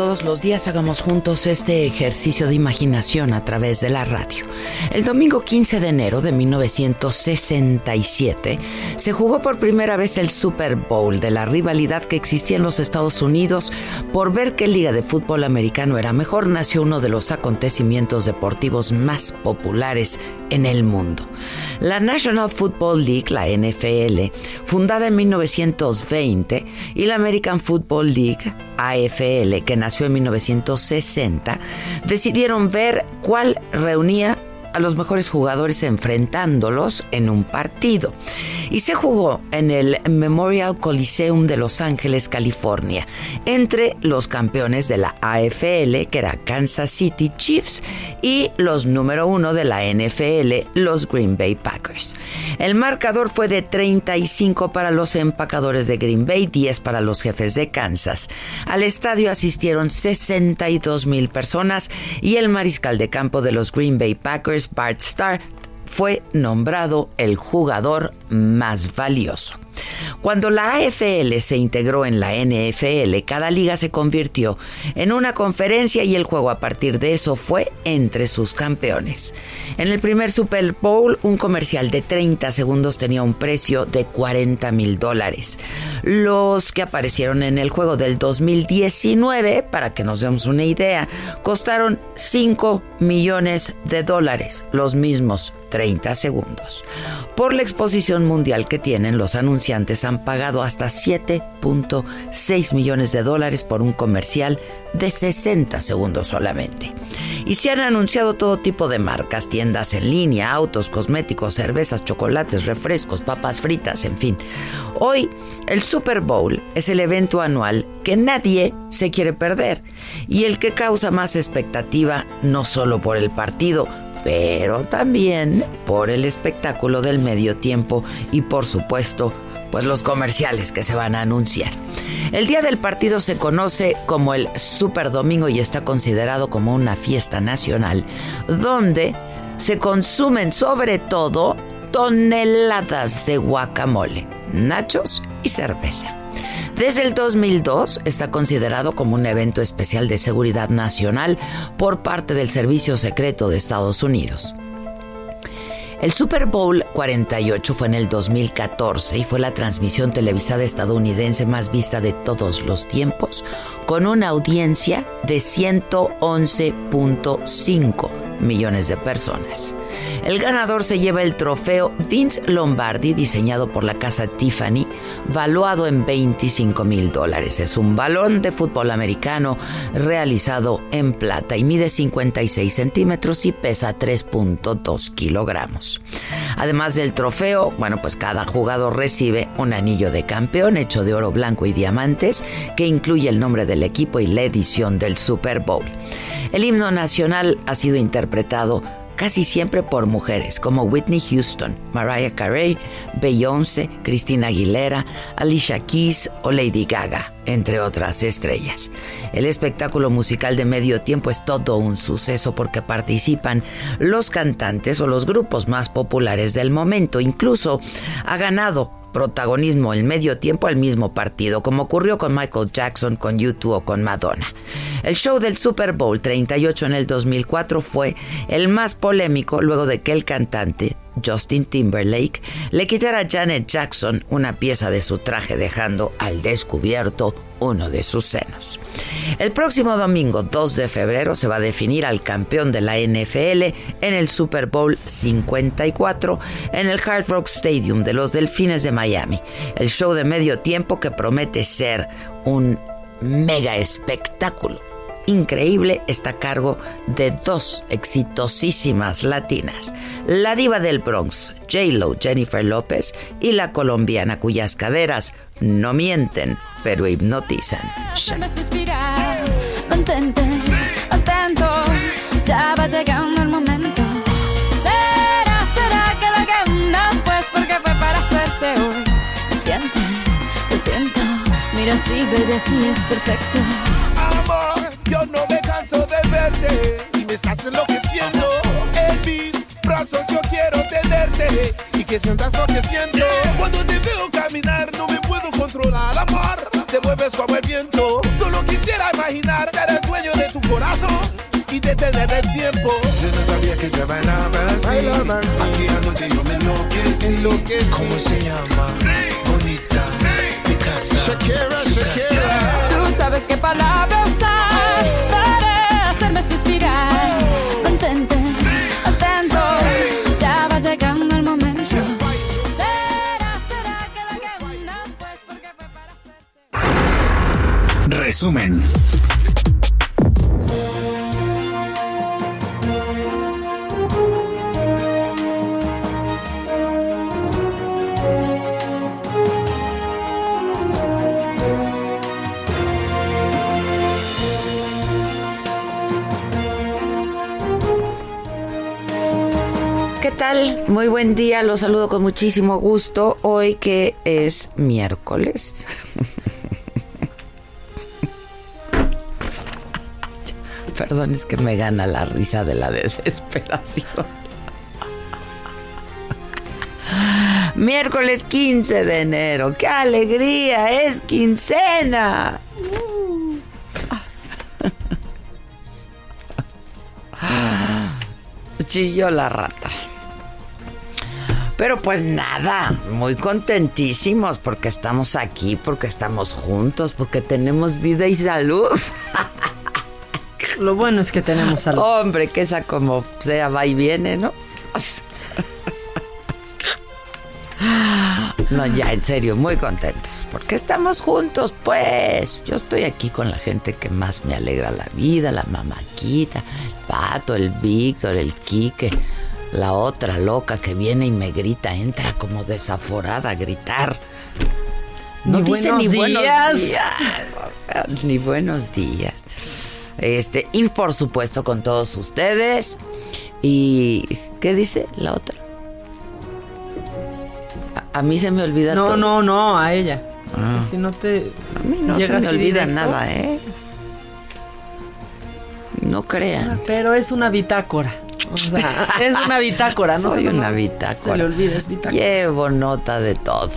Todos los días hagamos juntos este ejercicio de imaginación a través de la radio. El domingo 15 de enero de 1967 se jugó por primera vez el Super Bowl de la rivalidad que existía en los Estados Unidos por ver qué liga de fútbol americano era mejor. Nació uno de los acontecimientos deportivos más populares en el mundo. La National Football League, la NFL, fundada en 1920, y la American Football League, AFL, que nació en 1960, decidieron ver cuál reunía a los mejores jugadores enfrentándolos en un partido. Y se jugó en el Memorial Coliseum de Los Ángeles, California, entre los campeones de la AFL, que era Kansas City Chiefs, y los número uno de la NFL, los Green Bay Packers. El marcador fue de 35 para los empacadores de Green Bay, 10 para los jefes de Kansas. Al estadio asistieron 62 mil personas y el mariscal de campo de los Green Bay Packers, Bart Starr, fue nombrado el jugador más valioso. Cuando la AFL se integró en la NFL, cada liga se convirtió en una conferencia y el juego a partir de eso fue entre sus campeones. En el primer Super Bowl, un comercial de 30 segundos tenía un precio de 40 mil dólares. Los que aparecieron en el juego del 2019, para que nos demos una idea, costaron 5 millones de dólares, los mismos 30 segundos. Por la exposición mundial que tienen, los anunciantes han pagado hasta 7.6 millones de dólares por un comercial de 60 segundos solamente. Y se han anunciado todo tipo de marcas, tiendas en línea, autos, cosméticos, cervezas, chocolates, refrescos, papas fritas, en fin. Hoy, el Super Bowl es el evento anual que nadie se quiere perder y el que causa más expectativa no solo por el partido, pero también por el espectáculo del medio tiempo y por supuesto pues los comerciales que se van a anunciar. El día del partido se conoce como el Super Domingo y está considerado como una fiesta nacional donde se consumen sobre todo toneladas de guacamole, nachos y cerveza. Desde el 2002 está considerado como un evento especial de seguridad nacional por parte del Servicio Secreto de Estados Unidos. El Super Bowl 48 fue en el 2014 y fue la transmisión televisada estadounidense más vista de todos los tiempos, con una audiencia de 111.5 millones de personas. El ganador se lleva el trofeo Vince Lombardi, diseñado por la casa Tiffany, valuado en 25 mil dólares. Es un balón de fútbol americano realizado en plata y mide 56 centímetros y pesa 3.2 kilogramos. Además del trofeo, bueno, pues cada jugador recibe un anillo de campeón hecho de oro blanco y diamantes que incluye el nombre del equipo y la edición del Super Bowl. El himno nacional ha sido interpretado casi siempre por mujeres como Whitney Houston, Mariah Carey, Beyoncé, Christina Aguilera, Alicia Keys o Lady Gaga, entre otras estrellas. El espectáculo musical de medio tiempo es todo un suceso porque participan los cantantes o los grupos más populares del momento. Incluso ha ganado protagonismo en medio tiempo al mismo partido, como ocurrió con Michael Jackson, con YouTube o con Madonna. El show del Super Bowl 38 en el 2004 fue el más polémico luego de que el cantante Justin Timberlake le quitara a Janet Jackson una pieza de su traje dejando al descubierto uno de sus senos. El próximo domingo 2 de febrero se va a definir al campeón de la NFL en el Super Bowl 54 en el Hard Rock Stadium de los Delfines de Miami. El show de medio tiempo que promete ser un mega espectáculo increíble está a cargo de dos exitosísimas latinas, la diva del Bronx, J-Lo Jennifer López, y la colombiana cuyas caderas no mienten, pero hipnotizan. Verte y me estás enloqueciendo. En mis brazos yo quiero tenerte y que sientas lo que siento. Cuando te veo caminar no me puedo controlar, amor. Te mueves como el viento. Solo quisiera imaginar ser el dueño de tu corazón y detener el tiempo. Yo no sabía que te bailaba así. Bailaba así. Aquí anoche yo me enloquecí. Enloquecí. ¿Cómo se llama? Bonita. Mi casa. Shakira, Shakira. casa. Tú sabes qué palabra Resumen. ¿Qué tal? Muy buen día, los saludo con muchísimo gusto. Hoy que es miércoles. Perdón, es que me gana la risa de la desesperación. Miércoles 15 de enero. ¡Qué alegría! Es quincena. Chilló la rata. Pero pues nada, muy contentísimos porque estamos aquí, porque estamos juntos, porque tenemos vida y salud. Lo bueno es que tenemos salud. Hombre, que esa como sea va y viene, ¿no? No, ya, en serio, muy contentos. Porque estamos juntos, pues. Yo estoy aquí con la gente que más me alegra la vida, la mamaquita, el pato, el Víctor, el Quique, la otra loca que viene y me grita, entra como desaforada a gritar. No Ni dice buenos ni buenos días. Ni buenos días. Este, y por supuesto con todos ustedes. ¿Y qué dice la otra? A, a mí se me olvida No, todo. no, no, a ella. Ah. Si no te. A mí no se me olvida directo. nada, ¿eh? No crean. Pero es una bitácora. O sea, es una bitácora, ¿no? Soy una bitácora. Se le olvida, es bitácora. Llevo nota de todo.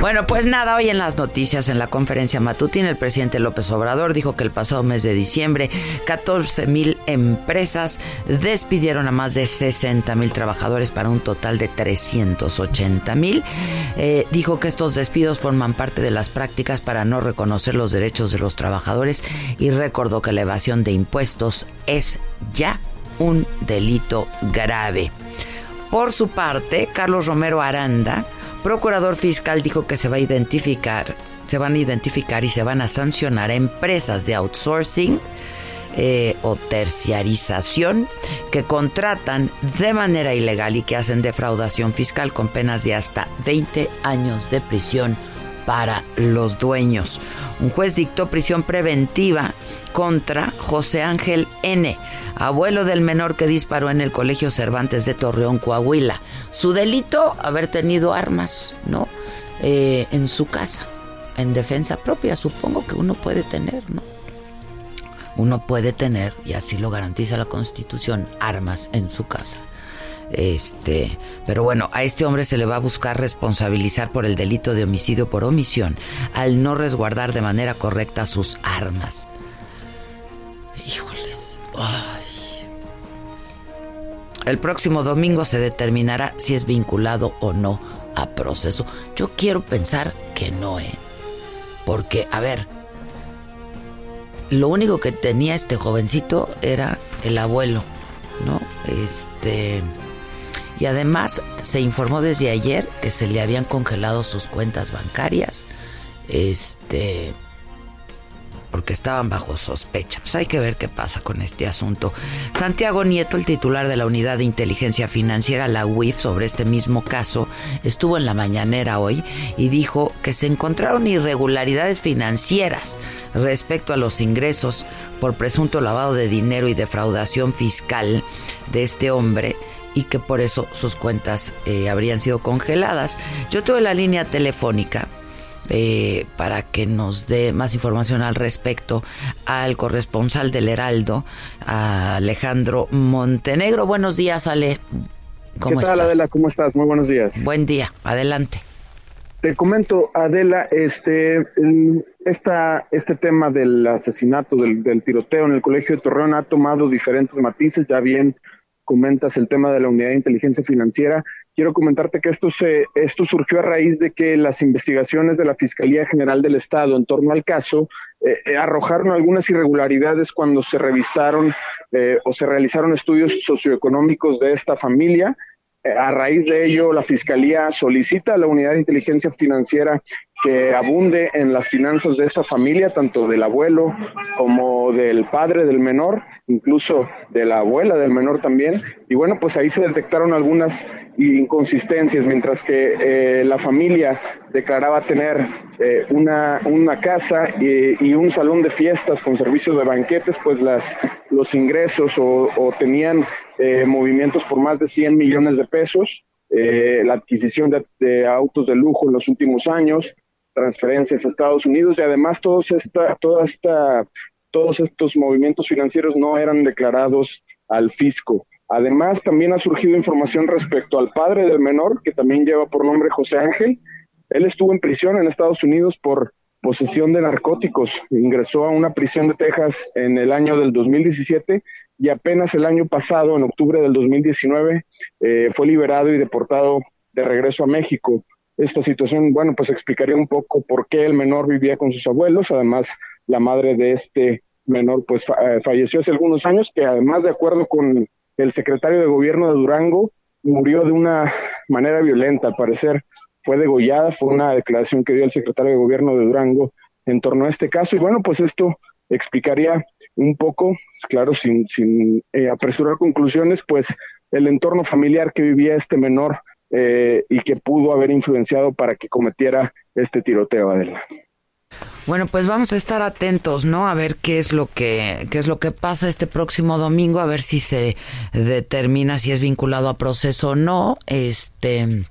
Bueno, pues nada, hoy en las noticias, en la conferencia matutina, el presidente López Obrador dijo que el pasado mes de diciembre 14 mil empresas despidieron a más de 60 mil trabajadores para un total de 380 mil. Eh, dijo que estos despidos forman parte de las prácticas para no reconocer los derechos de los trabajadores y recordó que la evasión de impuestos es ya un delito grave. Por su parte, Carlos Romero Aranda, procurador fiscal, dijo que se va a identificar, se van a identificar y se van a sancionar a empresas de outsourcing eh, o terciarización que contratan de manera ilegal y que hacen defraudación fiscal con penas de hasta 20 años de prisión para los dueños. Un juez dictó prisión preventiva contra José Ángel N., abuelo del menor que disparó en el Colegio Cervantes de Torreón, Coahuila. Su delito, haber tenido armas, ¿no? Eh, en su casa, en defensa propia, supongo que uno puede tener, ¿no? Uno puede tener, y así lo garantiza la Constitución, armas en su casa. Este, pero bueno, a este hombre se le va a buscar responsabilizar por el delito de homicidio por omisión al no resguardar de manera correcta sus armas. Híjoles. El próximo domingo se determinará si es vinculado o no a proceso. Yo quiero pensar que no, ¿eh? Porque, a ver, lo único que tenía este jovencito era el abuelo, ¿no? Este y además se informó desde ayer que se le habían congelado sus cuentas bancarias. Este porque estaban bajo sospecha. Pues hay que ver qué pasa con este asunto. Santiago Nieto, el titular de la Unidad de Inteligencia Financiera, la UIF, sobre este mismo caso, estuvo en la mañanera hoy y dijo que se encontraron irregularidades financieras respecto a los ingresos por presunto lavado de dinero y defraudación fiscal de este hombre y que por eso sus cuentas eh, habrían sido congeladas. Yo tuve la línea telefónica eh, para que nos dé más información al respecto al corresponsal del Heraldo, Alejandro Montenegro. Buenos días, Ale. ¿Cómo ¿Qué tal, Adela? ¿Cómo estás? Muy buenos días. Buen día, adelante. Te comento, Adela, este, esta, este tema del asesinato, del, del tiroteo en el Colegio de Torreón ha tomado diferentes matices, ya bien comentas el tema de la unidad de inteligencia financiera. Quiero comentarte que esto, se, esto surgió a raíz de que las investigaciones de la Fiscalía General del Estado en torno al caso eh, eh, arrojaron algunas irregularidades cuando se revisaron eh, o se realizaron estudios socioeconómicos de esta familia. a raíz de ello, la Fiscalía solicita a la unidad de inteligencia financiera que abunde en las finanzas de esta familia, tanto del abuelo como del padre del menor, incluso de la abuela del menor también. Y bueno, pues ahí se detectaron algunas inconsistencias, mientras que eh, la familia declaraba tener eh, una, una, casa y, un salón de fiestas con servicio de banquetes, pues las, los ingresos o, tenían eh, movimientos por más de 100 millones de pesos. la adquisición de, autos de lujo en los últimos años, transferencias a Estados Unidos y además todos esta, toda esta, todos estos movimientos financieros no eran declarados al fisco. Además, también ha surgido información respecto al padre del menor, que también lleva por nombre José Ángel. Él estuvo en prisión en Estados Unidos por posesión de narcóticos. Ingresó a una prisión de Texas en el año del 2017 y apenas el año pasado, en octubre del 2019, eh, fue liberado y deportado de regreso a México esta situación, bueno, pues explicaría un poco por qué el menor vivía con sus abuelos, además la madre de este menor pues eh, falleció hace algunos años, que además de acuerdo con el secretario de gobierno de Durango, murió de una manera violenta, al parecer fue degollada, fue una declaración que dio el secretario de gobierno de Durango en torno a este caso, y bueno, pues esto explicaría un poco, claro, sin, sin eh, apresurar conclusiones, pues el entorno familiar que vivía este menor eh, y que pudo haber influenciado para que cometiera este tiroteo, Adela. Bueno, pues vamos a estar atentos, ¿no? A ver qué es lo que qué es lo que pasa este próximo domingo, a ver si se determina si es vinculado a proceso o no. Este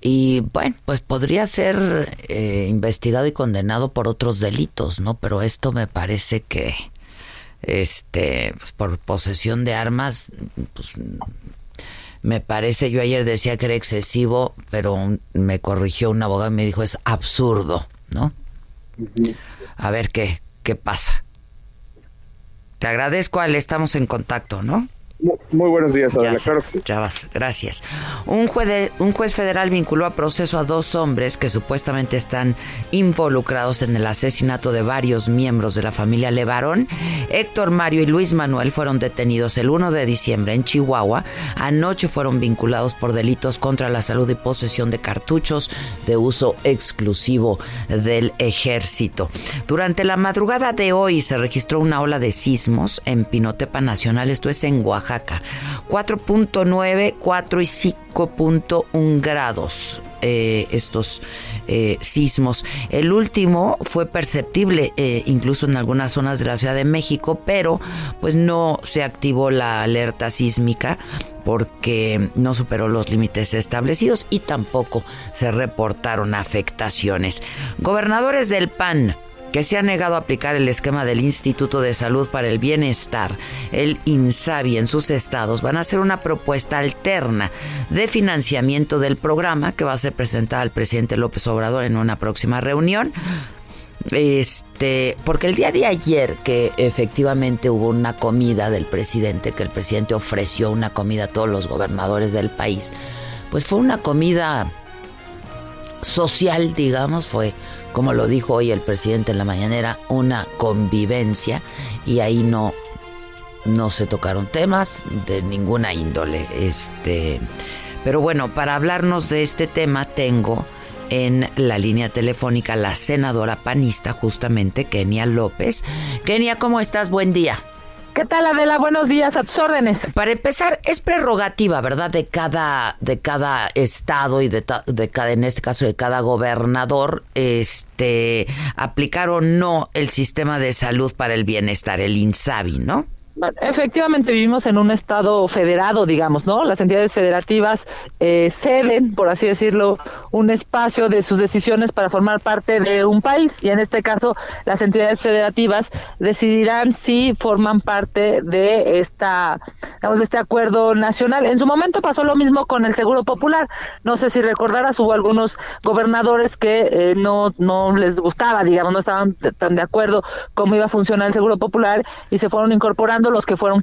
y bueno, pues podría ser eh, investigado y condenado por otros delitos, ¿no? Pero esto me parece que este pues por posesión de armas pues me parece, yo ayer decía que era excesivo, pero me corrigió un abogado y me dijo es absurdo, ¿no? A ver qué, qué pasa. Te agradezco, Ale, estamos en contacto, ¿no? Muy buenos días, Adela. Ya, ya vas, gracias. Un juez, un juez federal vinculó a proceso a dos hombres que supuestamente están involucrados en el asesinato de varios miembros de la familia Levarón. Héctor Mario y Luis Manuel fueron detenidos el 1 de diciembre en Chihuahua. Anoche fueron vinculados por delitos contra la salud y posesión de cartuchos de uso exclusivo del ejército. Durante la madrugada de hoy se registró una ola de sismos en Pinotepa Nacional, esto es en Oaxaca 4.9, 4 y 5.1 grados eh, estos eh, sismos. El último fue perceptible eh, incluso en algunas zonas de la Ciudad de México, pero pues no se activó la alerta sísmica porque no superó los límites establecidos y tampoco se reportaron afectaciones. Gobernadores del PAN que se ha negado a aplicar el esquema del Instituto de Salud para el Bienestar, el INSABI, en sus estados, van a hacer una propuesta alterna de financiamiento del programa que va a ser presentada al presidente López Obrador en una próxima reunión. Este, porque el día de ayer que efectivamente hubo una comida del presidente, que el presidente ofreció una comida a todos los gobernadores del país, pues fue una comida social, digamos, fue como lo dijo hoy el presidente en la mañanera, una convivencia y ahí no no se tocaron temas de ninguna índole, este, pero bueno, para hablarnos de este tema tengo en la línea telefónica la senadora panista justamente Kenia López. Kenia, ¿cómo estás? Buen día. ¿Qué tal, Adela? Buenos días, a tus órdenes. Para empezar, es prerrogativa, ¿verdad? De cada, de cada estado y de, de cada, en este caso, de cada gobernador, este, aplicar o no el sistema de salud para el bienestar, el INSABI, ¿no? Efectivamente vivimos en un estado federado, digamos, ¿no? Las entidades federativas eh, ceden, por así decirlo, un espacio de sus decisiones para formar parte de un país y en este caso las entidades federativas decidirán si forman parte de esta, digamos, de este acuerdo nacional. En su momento pasó lo mismo con el Seguro Popular. No sé si recordarás, hubo algunos gobernadores que eh, no, no les gustaba, digamos, no estaban tan de acuerdo cómo iba a funcionar el Seguro Popular y se fueron incorporando los que fueron,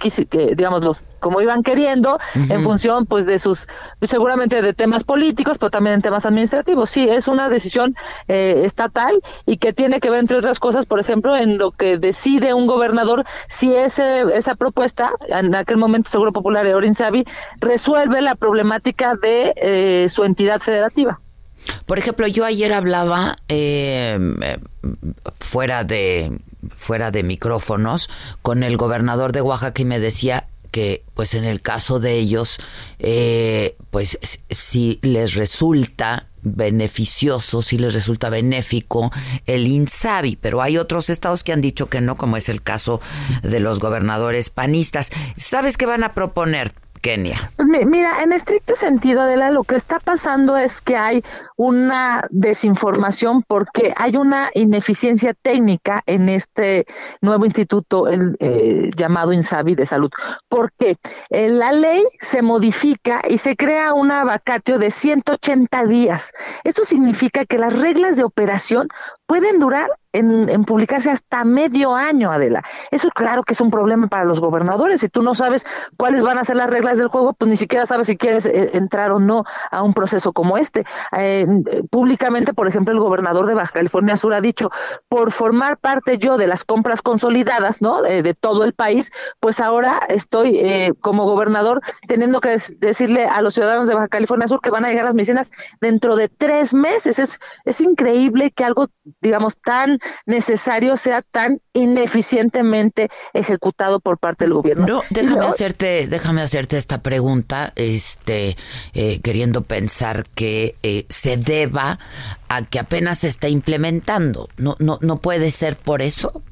digamos, los como iban queriendo, en función, pues, de sus, seguramente de temas políticos, pero también en temas administrativos. Sí, es una decisión eh, estatal y que tiene que ver, entre otras cosas, por ejemplo, en lo que decide un gobernador si ese, esa propuesta, en aquel momento Seguro Popular de Orinsavi, resuelve la problemática de eh, su entidad federativa. Por ejemplo, yo ayer hablaba eh, fuera de fuera de micrófonos con el gobernador de Oaxaca y me decía que pues en el caso de ellos eh, pues si les resulta beneficioso, si les resulta benéfico el INSABI, pero hay otros estados que han dicho que no, como es el caso de los gobernadores panistas. ¿Sabes qué van a proponer? Kenia. Mira, en estricto sentido, Adela, lo que está pasando es que hay una desinformación porque hay una ineficiencia técnica en este nuevo instituto el, eh, llamado INSABI de salud. Porque eh, la ley se modifica y se crea una vacatio de 180 días. Esto significa que las reglas de operación pueden durar en, publicarse hasta medio año, Adela. Eso claro que es un problema para los gobernadores. Si tú no sabes cuáles van a ser las reglas del juego, pues ni siquiera sabes si quieres eh, entrar o no a un proceso como este. Eh, públicamente, por ejemplo, el gobernador de Baja California Sur ha dicho, por formar parte yo de las compras consolidadas, ¿no? de todo el país, pues ahora estoy eh, como gobernador teniendo que decirle a los ciudadanos de Baja California Sur que van a llegar las medicinas dentro de tres meses. Es, es increíble que algo, digamos, tan necesario sea tan ineficientemente ejecutado por parte del gobierno. No, déjame hacerte, déjame hacerte esta pregunta, este, eh, queriendo pensar que eh, se deba a que apenas se está implementando. No, no, no puede ser por eso.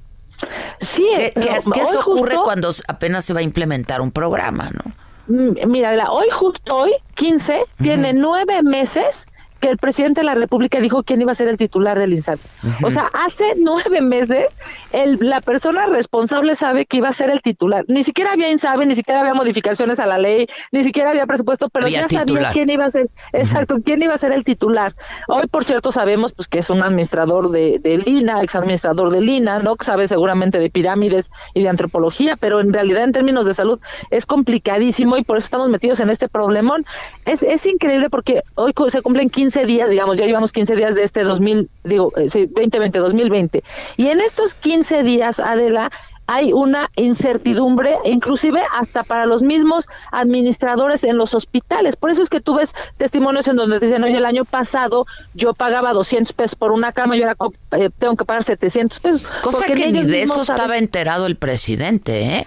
Sí, ¿Qué, ¿qué, ocurre cuando apenas se va a implementar un programa, no? Mm, mira, hoy justo hoy, 15, tiene nueve meses que el presidente de la República dijo quién iba a ser el titular del INSABI. O sea, hace nueve meses el, la persona responsable sabe que iba a ser el titular. Ni siquiera había INSABI, ni siquiera había modificaciones a la ley, ni siquiera había presupuesto, pero Había ya sabía titular. quién iba a ser, exacto, quién iba a ser el titular. Hoy, por cierto, sabemos pues que es un administrador de, de Lina, ex administrador de Lina, ¿no? Que sabe seguramente de pirámides y de antropología, pero en realidad en términos de salud es complicadísimo y por eso estamos metidos en este problemón. Es, es increíble porque hoy se cumplen 15 días, digamos, ya llevamos 15 días de este 2000, digo, eh, sí, 2020, 2020. Y en estos 15 días, Adela, hay una incertidumbre, inclusive hasta para los mismos administradores en los hospitales. Por eso es que tú ves testimonios en donde dicen, oye, el año pasado yo pagaba 200 pesos por una cama y ahora eh, tengo que pagar 700 pesos. Cosa que ni de eso saben- estaba enterado el presidente, ¿eh?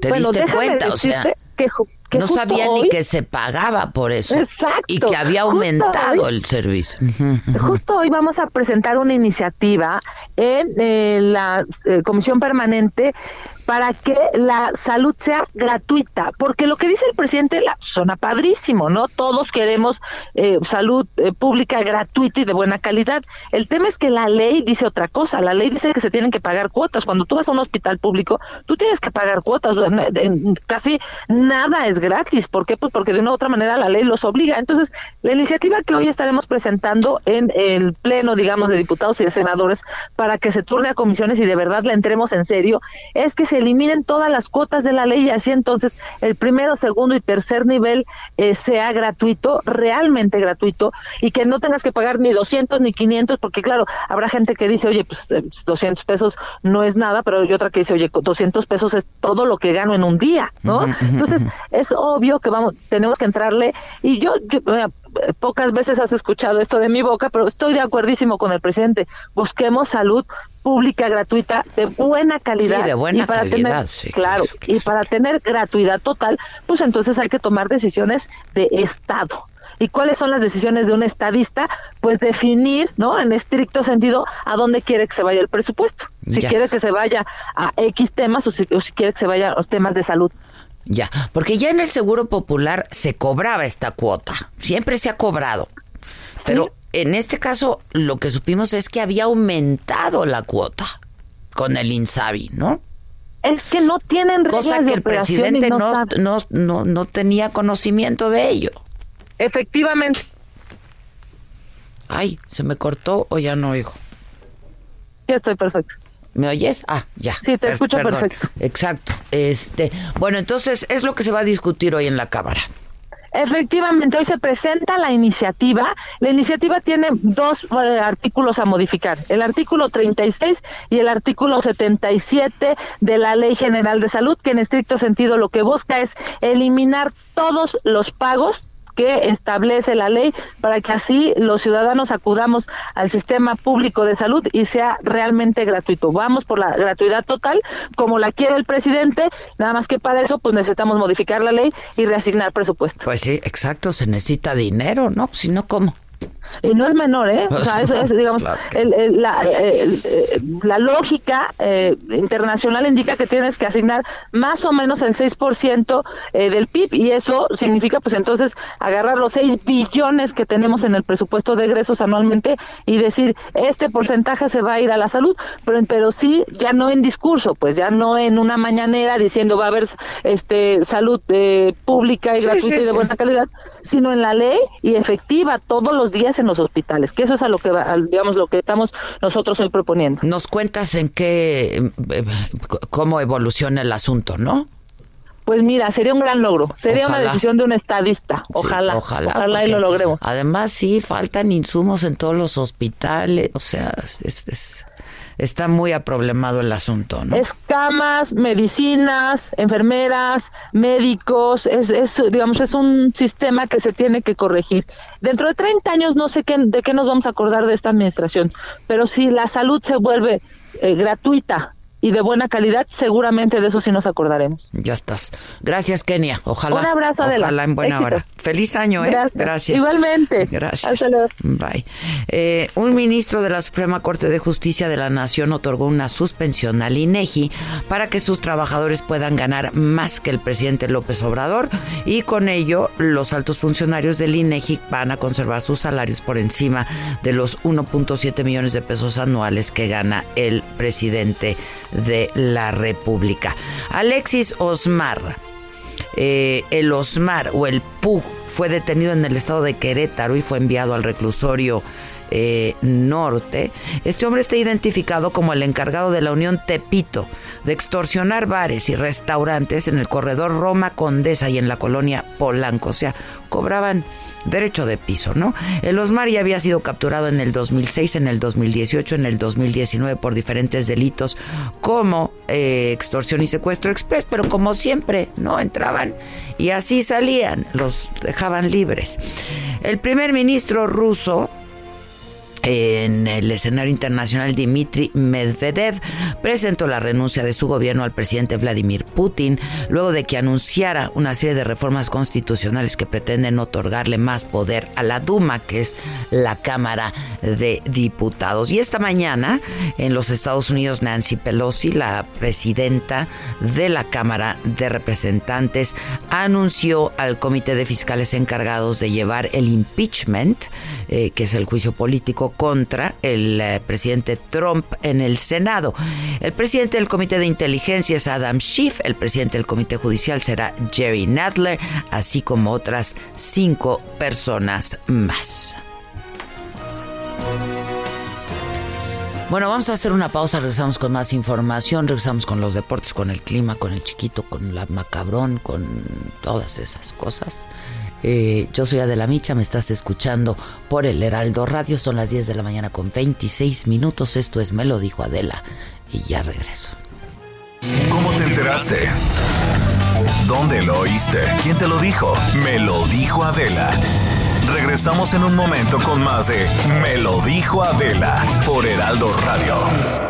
¿Te Bueno, diste cuenta? O sea, que que no sabía hoy- ni que se pagaba por eso. Exacto. Y que había aumentado hoy- el servicio. Justo hoy vamos a presentar una iniciativa en eh, la eh, Comisión Permanente para que la salud sea gratuita, porque lo que dice el presidente la, suena padrísimo, ¿no? Todos queremos eh, salud eh, pública gratuita y de buena calidad. El tema es que la ley dice otra cosa, la ley dice que se tienen que pagar cuotas. Cuando tú vas a un hospital público, tú tienes que pagar cuotas, casi nada es gratis. ¿Por qué? Pues porque de una u otra manera la ley los obliga. Entonces, la iniciativa que hoy estaremos presentando en el pleno, digamos, de diputados y de senadores para que se turne a comisiones y de verdad la entremos en serio, es que se eliminen todas las cuotas de la ley y así entonces el primero, segundo y tercer nivel eh, sea gratuito, realmente gratuito, y que no tengas que pagar ni 200 ni 500, porque claro, habrá gente que dice, oye, pues eh, 200 pesos no es nada, pero hay otra que dice, oye, con 200 pesos es todo lo que gano en un día, ¿no? Entonces, es obvio que vamos, tenemos que entrarle, y yo, yo, eh, pocas veces has escuchado esto de mi boca, pero estoy de acuerdísimo con el presidente. Busquemos salud pública gratuita de buena calidad. Sí, de buena y para calidad, tener, sí, claro, claro, y para tener gratuidad total, pues entonces hay que tomar decisiones de Estado. ¿Y cuáles son las decisiones de un estadista? Pues definir, ¿no? En estricto sentido, a dónde quiere que se vaya el presupuesto. Si Ya. quiere que se vaya a X temas o si, o si quiere que se vaya a los temas de salud. Ya, porque ya en el Seguro Popular se cobraba esta cuota, siempre se ha cobrado. Pero en este caso lo que supimos es que había aumentado la cuota con el Insabi, ¿no? Es que no tienen reglas Cosa que el presidente no no, no, no tenía conocimiento de ello. Efectivamente. Ay, se me cortó o ya no oigo. Ya estoy perfecto. ¿Me oyes? Ah, ya. Sí, te Per- escucho perdón. perfecto. Exacto. Este, bueno, entonces es lo que se va a discutir hoy en la Cámara. Efectivamente, hoy se presenta la iniciativa. La iniciativa tiene dos eh, artículos a modificar, el artículo 36 y el artículo 77 de la Ley General de Salud, que en estricto sentido lo que busca es eliminar todos los pagos que establece la ley para que así los ciudadanos acudamos al sistema público de salud y sea realmente gratuito. Vamos por la gratuidad total, como la quiere el presidente, nada más que para eso pues necesitamos modificar la ley y reasignar presupuesto. Pues sí, exacto, se necesita dinero, ¿no? Si no, ¿cómo? Y no es menor, ¿eh? O sea, eso es, digamos, Claro que- el- el- la, el- eh, la lógica eh, internacional indica que tienes que asignar más o menos el 6% eh, del PIB y eso significa, pues entonces, agarrar los 6 billones que tenemos en el presupuesto de egresos anualmente y decir, este porcentaje se va a ir a la salud, pero, pero sí, ya no en discurso, pues ya no en una mañanera diciendo va a haber este salud eh, pública y Sí, gratuita sí, y de sí. buena calidad, sino en la ley y efectiva todos los días en los hospitales, que eso es a lo que va, digamos lo que estamos nosotros hoy proponiendo. Nos cuentas en qué, eh, cómo evoluciona el asunto, ¿no? Pues mira, sería un gran logro, sería una decisión de un estadista, Sí, ojalá, ojalá, y lo logremos. Además, sí, faltan insumos en todos los hospitales, o sea, es- es- está muy aproblemado el asunto, ¿no? Es camas, medicinas, enfermeras, médicos, es, es, digamos, es un sistema que se tiene que corregir. Dentro de 30 años no sé qué, de qué nos vamos a acordar de esta administración, pero si la salud se vuelve eh, gratuita y de buena calidad, seguramente de eso sí nos acordaremos. Ya estás. Gracias, Kenia. Ojalá. Un abrazo, Adela. Ojalá en buena Éxito. hora. Feliz año, ¿eh? Gracias. Igualmente. Gracias. Hasta luego. Bye. Eh, un ministro de la Suprema Corte de Justicia de la Nación otorgó una suspensión al INEGI para que sus trabajadores puedan ganar más que el presidente López Obrador y con ello los altos funcionarios del INEGI van a conservar sus salarios por encima de los 1.7 millones de pesos anuales que gana el presidente de la República. Alexis Osmar eh, el Osmar o el Pug fue detenido en el estado de Querétaro y fue enviado al reclusorio eh, norte. Este hombre está identificado como el encargado de la Unión Tepito de extorsionar bares y restaurantes en el corredor Roma Condesa y en la colonia Polanco. O sea, cobraban derecho de piso, ¿no? El Osmar ya había sido capturado en el 2006, en el 2018, en el 2019 por diferentes delitos como eh, extorsión y secuestro express, pero como siempre, ¿no? Entraban y así salían, los dejaban libres. El primer ministro ruso en el escenario internacional, Dmitry Medvedev presentó la renuncia de su gobierno al presidente Vladimir Putin luego de que anunciara una serie de reformas constitucionales que pretenden otorgarle más poder a la Duma, que es la Cámara de Diputados. Y esta mañana en los Estados Unidos, Nancy Pelosi, la presidenta de la Cámara de Representantes, anunció al Comité de Fiscales encargados de llevar el impeachment, eh, que es el juicio político contra el eh, presidente Trump en el Senado. El presidente del Comité de Inteligencia es Adam Schiff, el presidente del Comité Judicial será Jerry Nadler, así como otras cinco personas más. Bueno, vamos a hacer una pausa, regresamos con más información, regresamos con los deportes, con el clima, con el chiquito, con la macabrón, con todas esas cosas. Eh, yo soy Adela Micha, me estás escuchando por el Heraldo Radio, son las 10 de la mañana con 26 minutos, esto es Me lo dijo Adela y ya regreso. ¿Cómo te enteraste? ¿Dónde lo oíste? ¿Quién te lo dijo? Me lo dijo Adela. Regresamos en un momento con más de Me lo dijo Adela por Heraldo Radio.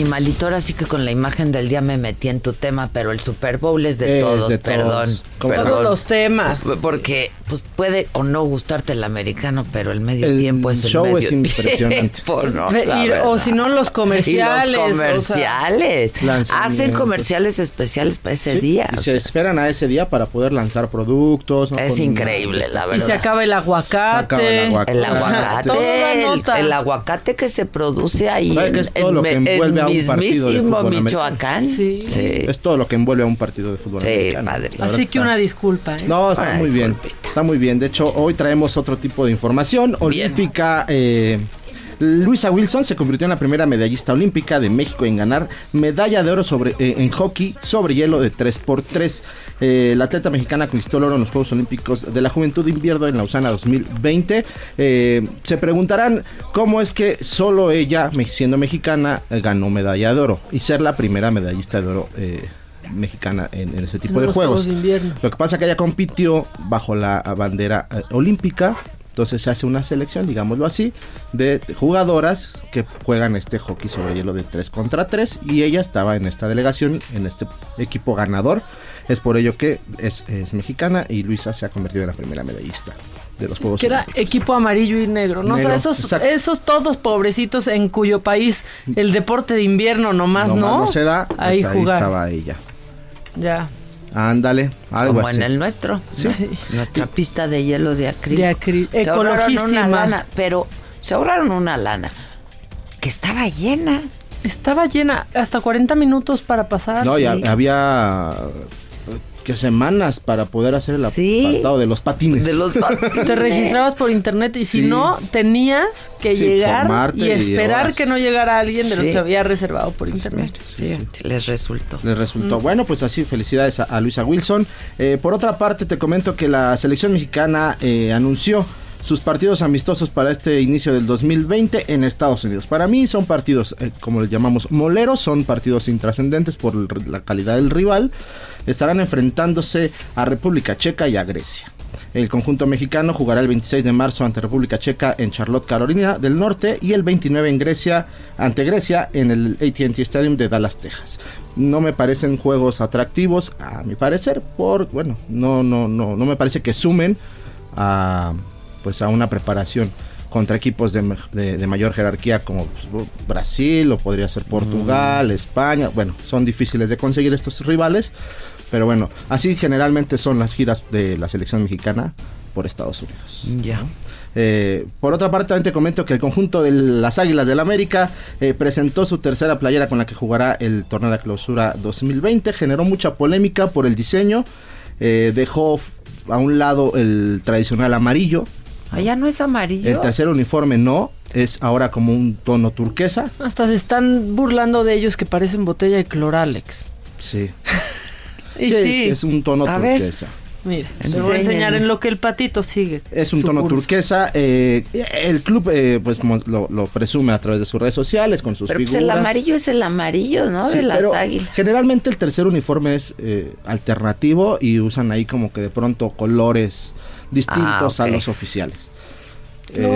Animalito, ahora sí que con la imagen del día me metí en tu tema, pero el Super Bowl es de Es todos, de perdón. Todos los temas. Porque pues puede o no gustarte el americano, pero el medio El tiempo es el show medio es impresionante. tiempo, ¿no? Y- o si no, los comerciales. Y los o sea, comerciales. Hacen comerciales especiales para ese Sí, día. Y se sea, esperan a ese día para poder lanzar productos. ¿no? es Con- increíble, la y verdad. se acaba el aguacate. Se acaba el aguacate. El aguacate, el, aguacate que se produce ahí ¿Sabe en, que es todo en lo que envuelve en a un partido de mismísimo fútbol? Michoacán. Sí. Es todo lo que envuelve a un partido de fútbol Sí, americano. verdad Así que está- una disculpa. ¿eh? No, está Una muy bien. Está muy bien. De hecho, hoy traemos otro tipo de información. Olímpica. eh, Luisa Wilson se convirtió en la primera medallista olímpica de México en ganar medalla de oro sobre, eh, en hockey sobre hielo de 3x3. Eh, la atleta mexicana conquistó el oro en los Juegos Olímpicos de la Juventud de Invierno en Lausana 2020. Eh, se preguntarán cómo es que solo ella, siendo mexicana, ganó medalla de oro y ser la primera medallista de oro. mexicana en, en ese tipo En de juegos. Juegos de invierno. Lo que pasa es que ella compitió bajo la bandera eh, olímpica. Entonces se hace una selección, digámoslo así, de jugadoras que juegan este hockey sobre hielo de 3 contra 3 y ella estaba en esta delegación, en este equipo ganador. Es por ello que es, es mexicana y Luisa se ha convertido en la primera medallista de los Juegos Que era Olímpicos. equipo amarillo y negro, ¿no? o Negro, sea, esos, exacto. esos todos pobrecitos en cuyo país el deporte de invierno nomás, Nomás ¿no? no se da, pues ahí ahí, jugar. estaba ella. Ya. Ándale, algo Como así. en el nuestro. Nuestra pista de hielo de acrílico. De acrí- Se una lana, pero se ahorraron una lana que estaba llena. Estaba llena hasta 40 minutos para pasar. No, Sí. ya había que semanas para poder hacer el Sí. apartado de los patines. De los Te registrabas por internet y si Sí. no, tenías que Sí, llegar y esperar que no llegara alguien de los que había reservado por internet. Les resultó. Le resultó. Bueno, pues así, felicidades a, a Luisa Wilson. Eh, por otra parte, te comento que la selección mexicana eh, anunció sus partidos amistosos para este inicio del 2020 en Estados Unidos. Para mí son partidos, eh, como les llamamos, moleros, son partidos intrascendentes por la calidad del rival. Estarán enfrentándose a República Checa y a Grecia. El conjunto mexicano jugará el 26 de marzo ante República Checa en Charlotte, Carolina del Norte y el 29 en Grecia ante Grecia en el AT&T Stadium de Dallas, Texas. No me parecen juegos atractivos a mi parecer, por bueno, no no no no me parece que sumen a pues a una preparación contra equipos de, de- de mayor jerarquía como pues, Brasil o podría ser Portugal, España. Bueno, son difíciles de conseguir estos rivales, pero bueno, así generalmente son las giras de la selección mexicana por Estados Unidos. Ya. Eh, por otra parte, también te comento que el conjunto de las Águilas del América eh, presentó su tercera playera con la que jugará el torneo de clausura 2020. Generó mucha polémica por el diseño. eh, dejó a un lado el tradicional amarillo. Allá no es amarillo. El tercer uniforme no, es ahora como un tono turquesa. Hasta se están burlando de ellos que parecen botella de cloralex. Sí. Y Sí, sí. Es, es un tono A ver. turquesa. Mira, se lo voy a enseñar en lo que el patito sigue. Es un tono curso. turquesa. eh, el club eh, pues lo, lo presume a través de sus redes sociales con sus Pero pues, el amarillo es el amarillo, ¿no? Sí, de las pero águilas. Generalmente el tercer uniforme es eh, alternativo y usan ahí como que de pronto colores distintos Ah, a los oficiales. Eh,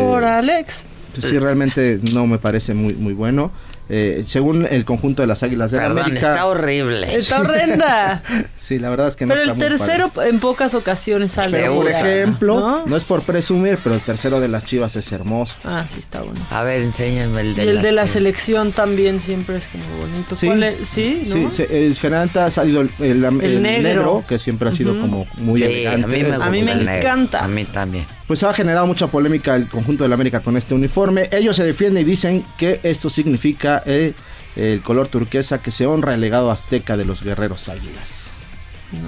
pues sí, realmente no me parece muy, muy bueno. Eh, según el conjunto de las Águilas de Perdón, América. está horrible. Está horrenda. Sí, la verdad es que no Pero está el muy tercero padre. en pocas ocasiones sale. Pero, por ejemplo, ¿no? ¿no? es por presumir, pero el tercero de las Chivas es hermoso. Ah, sí está bueno. A ver, enséñame el de y el la de la Chivas. selección también siempre es como bonito. Sí. ¿Cuál es? Sí, ¿no? Sí, eh, generalmente ha salido el, el- el negro. negro. que siempre ha sido como muy Sí, elegante. a mí me, A mí me gusta el negro. encanta. A mí también. Pues ha generado mucha polémica el conjunto de la América con este uniforme. Ellos se defienden y dicen que esto significa eh, el color turquesa que se honra el legado azteca de los guerreros águilas.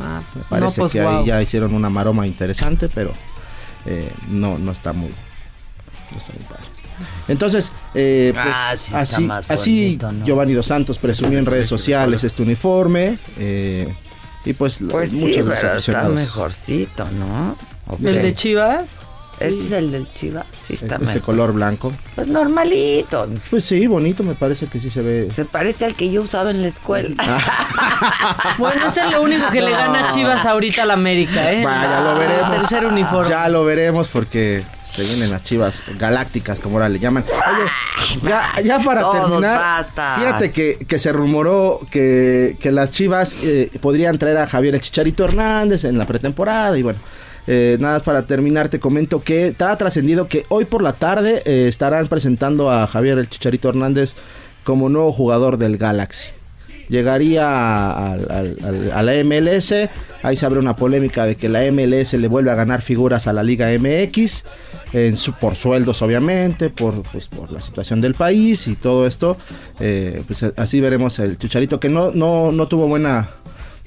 Ah, Me parece no, pues, que ahí ya hicieron una maroma interesante, pero eh, no, no está muy, no está muy padre. Entonces, eh, pues, Ah, sí está así, más así bonito, ¿no? Giovanni Dos Santos presumió en redes sociales este uniforme. eh, y pues, Pues sí, muchos de los pero está mejorcito, ¿no? Ok. ¿El de Chivas? Este es el del Chivas. Sí, está Ese mejor. color blanco. Pues normalito. Pues sí, bonito, me parece que sí se ve. Se parece al que yo usaba en la escuela. Bueno, ese es lo único que le gana a Chivas ahorita al América, ¿eh? Vaya, lo veremos. Tercer uniforme. Ya lo veremos porque se vienen las chivas galácticas, como ahora le llaman. Oye, ya, ya para Todos, terminar, basta. fíjate que, que se rumoró que, que las chivas eh, podrían traer a Javier el Chicharito Hernández en la pretemporada y bueno. Eh, nada más para terminar, te comento que está trascendido que hoy por la tarde eh, estarán presentando a Javier el Chicharito Hernández como nuevo jugador del Galaxy llegaría a la MLS. Ahí se abre una polémica de que la MLS le vuelve a ganar figuras a la Liga MX, por sueldos obviamente, por, pues, por la situación del país y todo esto. Eh, pues así veremos el Chicharito que no, no, no tuvo buena...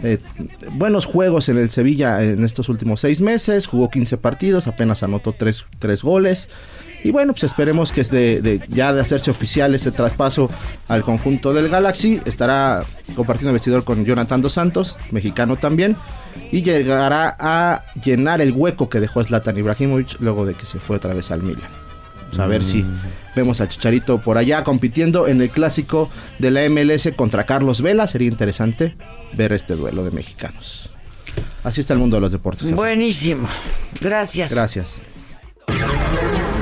eh, buenos juegos en el Sevilla en estos últimos seis meses, jugó 15 partidos, apenas anotó 3, goles. Y bueno, pues esperemos que de- ya de hacerse oficial este traspaso al conjunto del Galaxy. Estará compartiendo vestidor con Jonathan Dos Santos, mexicano también. Y llegará a llenar el hueco que dejó Zlatan Ibrahimovic luego de que se fue otra vez al Milan. A ver si vemos al Chicharito por allá compitiendo en el clásico de la MLS contra Carlos Vela. Sería interesante ver este duelo de mexicanos. Así está el mundo de los deportes. jefe. Buenísimo. Gracias. Gracias.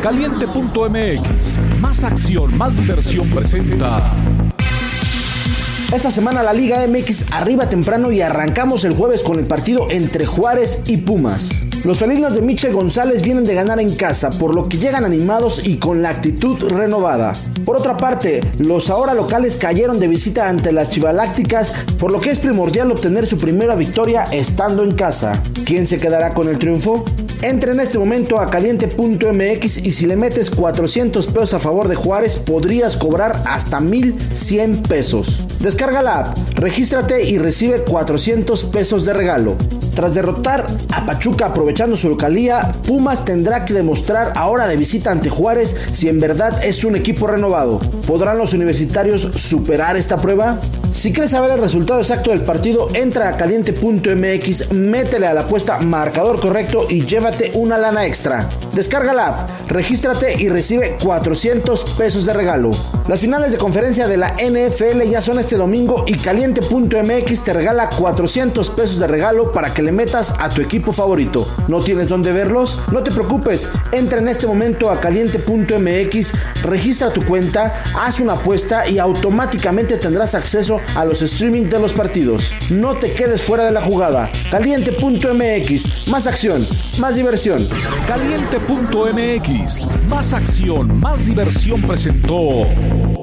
Caliente.mx, más acción, más diversión presenta. Esta semana la Liga MX arriba temprano y arrancamos el jueves con el partido entre Juárez y Pumas. Los felinos de Michel González vienen de ganar en casa, por lo que llegan animados y con la actitud renovada. Por otra parte, los ahora locales cayeron de visita ante las Chivalácticas, por lo que es primordial obtener su primera victoria estando en casa. ¿Quién se quedará con el triunfo? Entra en este momento a caliente.mx y si le metes 400 pesos a favor de Juárez, podrías cobrar hasta 1100 pesos. Descarga la app, regístrate y recibe 400 pesos de regalo. Tras derrotar a Pachuca aprovechando su localía, Pumas tendrá que demostrar ahora de visita ante Juárez si en verdad es un equipo renovado. ¿Podrán los universitarios superar esta prueba? Si quieres saber el resultado exacto del partido, entra a caliente.mx, métele a la apuesta marcador correcto y llévate una lana extra. Descarga la app, regístrate y recibe 400 pesos de regalo. Las finales de conferencia de la NFL ya son este domingo y caliente.mx te regala 400 pesos de regalo para que le metas a tu equipo favorito. ¿No tienes dónde verlos? No te preocupes, entra en este momento a caliente.mx, registra tu cuenta, haz una apuesta y automáticamente tendrás acceso a los streaming de los partidos. No te quedes fuera de la jugada. Caliente.mx, más acción, más diversión. Caliente.mx, más acción, más diversión presentó.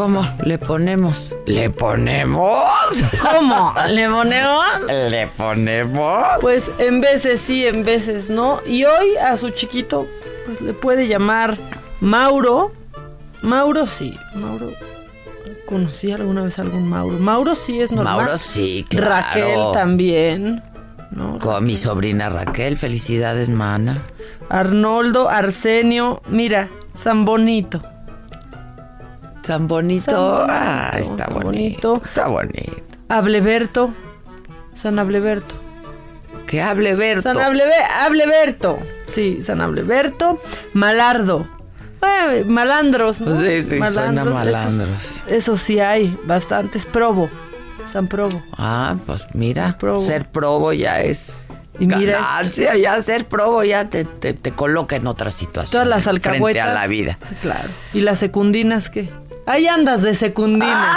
¿Cómo le ponemos? ¿Le ponemos? ¿Cómo? ¿Le ponemos? ¿Le ponemos? Pues en veces sí, en veces no. Y hoy a su chiquito pues le puede llamar Mauro. Mauro sí, Mauro. ¿Conocí alguna vez algún Mauro? Mauro sí es normal. Mauro sí, claro. Raquel también. ¿no? Con mi sobrina Raquel, felicidades, mana. Arnoldo, Arsenio, mira, San Bonito. Tan bonito. San bonito, ah, está tan bonito. bonito. Está bonito. Ableberto. San Ableberto. Que hable Berto. San Ableberto. Sí, San Ableberto. Malardo. Eh, malandros, ¿no? Sí, sí, suena esos- malandros. Eso, sí hay, bastantes. Probo. San Probo. Ah, pues mira, Probo. ser probo ya es. Y mira, ganancia, ya ser probo ya te, te, te coloca en otra situación. Todas las Frente alcahuetas. a la vida. Claro. ¿Y las secundinas qué? Ahí andas de secundina.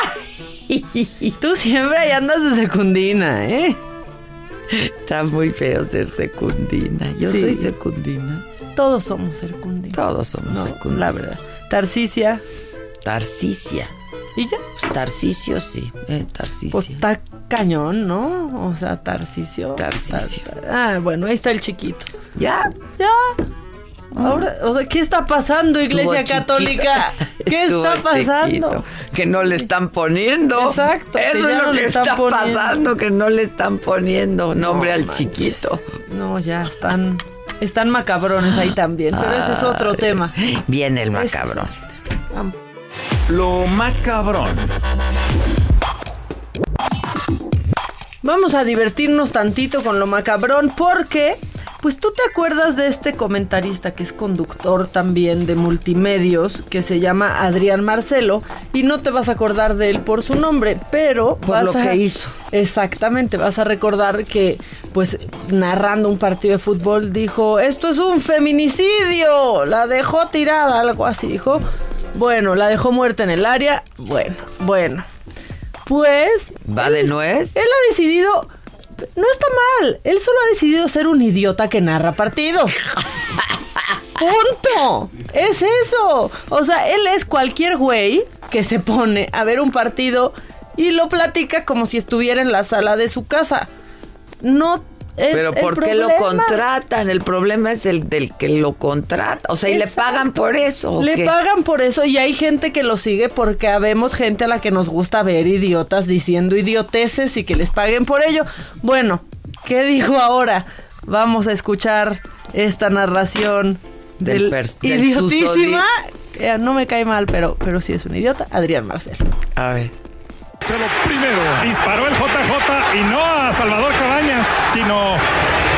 Tú siempre ahí andas de secundina, ¿eh? Está muy feo ser secundina. Yo Sí. soy secundina. Todos somos secundinas. Todos somos No, secundinas. la verdad. Tarsicia. Tarsicia. ¿Y ya? Pues Tarcisio sí. Eh, Tarsicia. Pues está cañón, ¿no? O sea, Tarcisio. Tarcisio. Tar- tar- Ah, bueno, ahí está el chiquito. ya. Ya. Ahora, o sea, ¿qué está pasando, Iglesia Estuvo Católica? chiquito. ¿Qué Estuvo está pasando? chiquito. Que no le están poniendo. Exacto, Eso es lo no que está poniendo. pasando, que no le están poniendo nombre No al manches. chiquito. No, ya están. Están macabrones ahí también, pero ese es otro Ay, tema. Viene el es macabrón. Vamos. Lo macabrón. Vamos a divertirnos tantito con lo macabrón porque, pues tú te acuerdas de este comentarista que es conductor también de multimedios que se llama Adrián Marcelo y no te vas a acordar de él por su nombre, pero Por vas lo a- que hizo. Exactamente, vas a recordar que, pues, narrando un partido de fútbol dijo, esto es un feminicidio, la dejó tirada, algo así dijo. Bueno, la dejó muerta en el área. Bueno, bueno. Pues ¿Va de nuez? él ha decidido. No está mal. Él solo ha decidido ser un idiota que narra partidos. ¡Punto! Es eso. O sea, él es cualquier güey que se pone a ver un partido y lo platica como si estuviera en la sala de su casa. No es Pero ¿por qué lo contratan? El problema es el del que lo contrata. O sea, ¿y le pagan por eso? Le qué? pagan por eso y hay gente que lo sigue porque habemos gente a la que nos gusta ver idiotas diciendo idioteces y que les paguen por ello. Bueno, ¿qué dijo ahora? Vamos a escuchar esta narración Del del, pers- del idiotísima. que no me cae mal, pero, pero sí es un idiota, Adrián Marcelo. A ver. Lo primero. Disparó el JJ y no a Salvador Cabañas, sino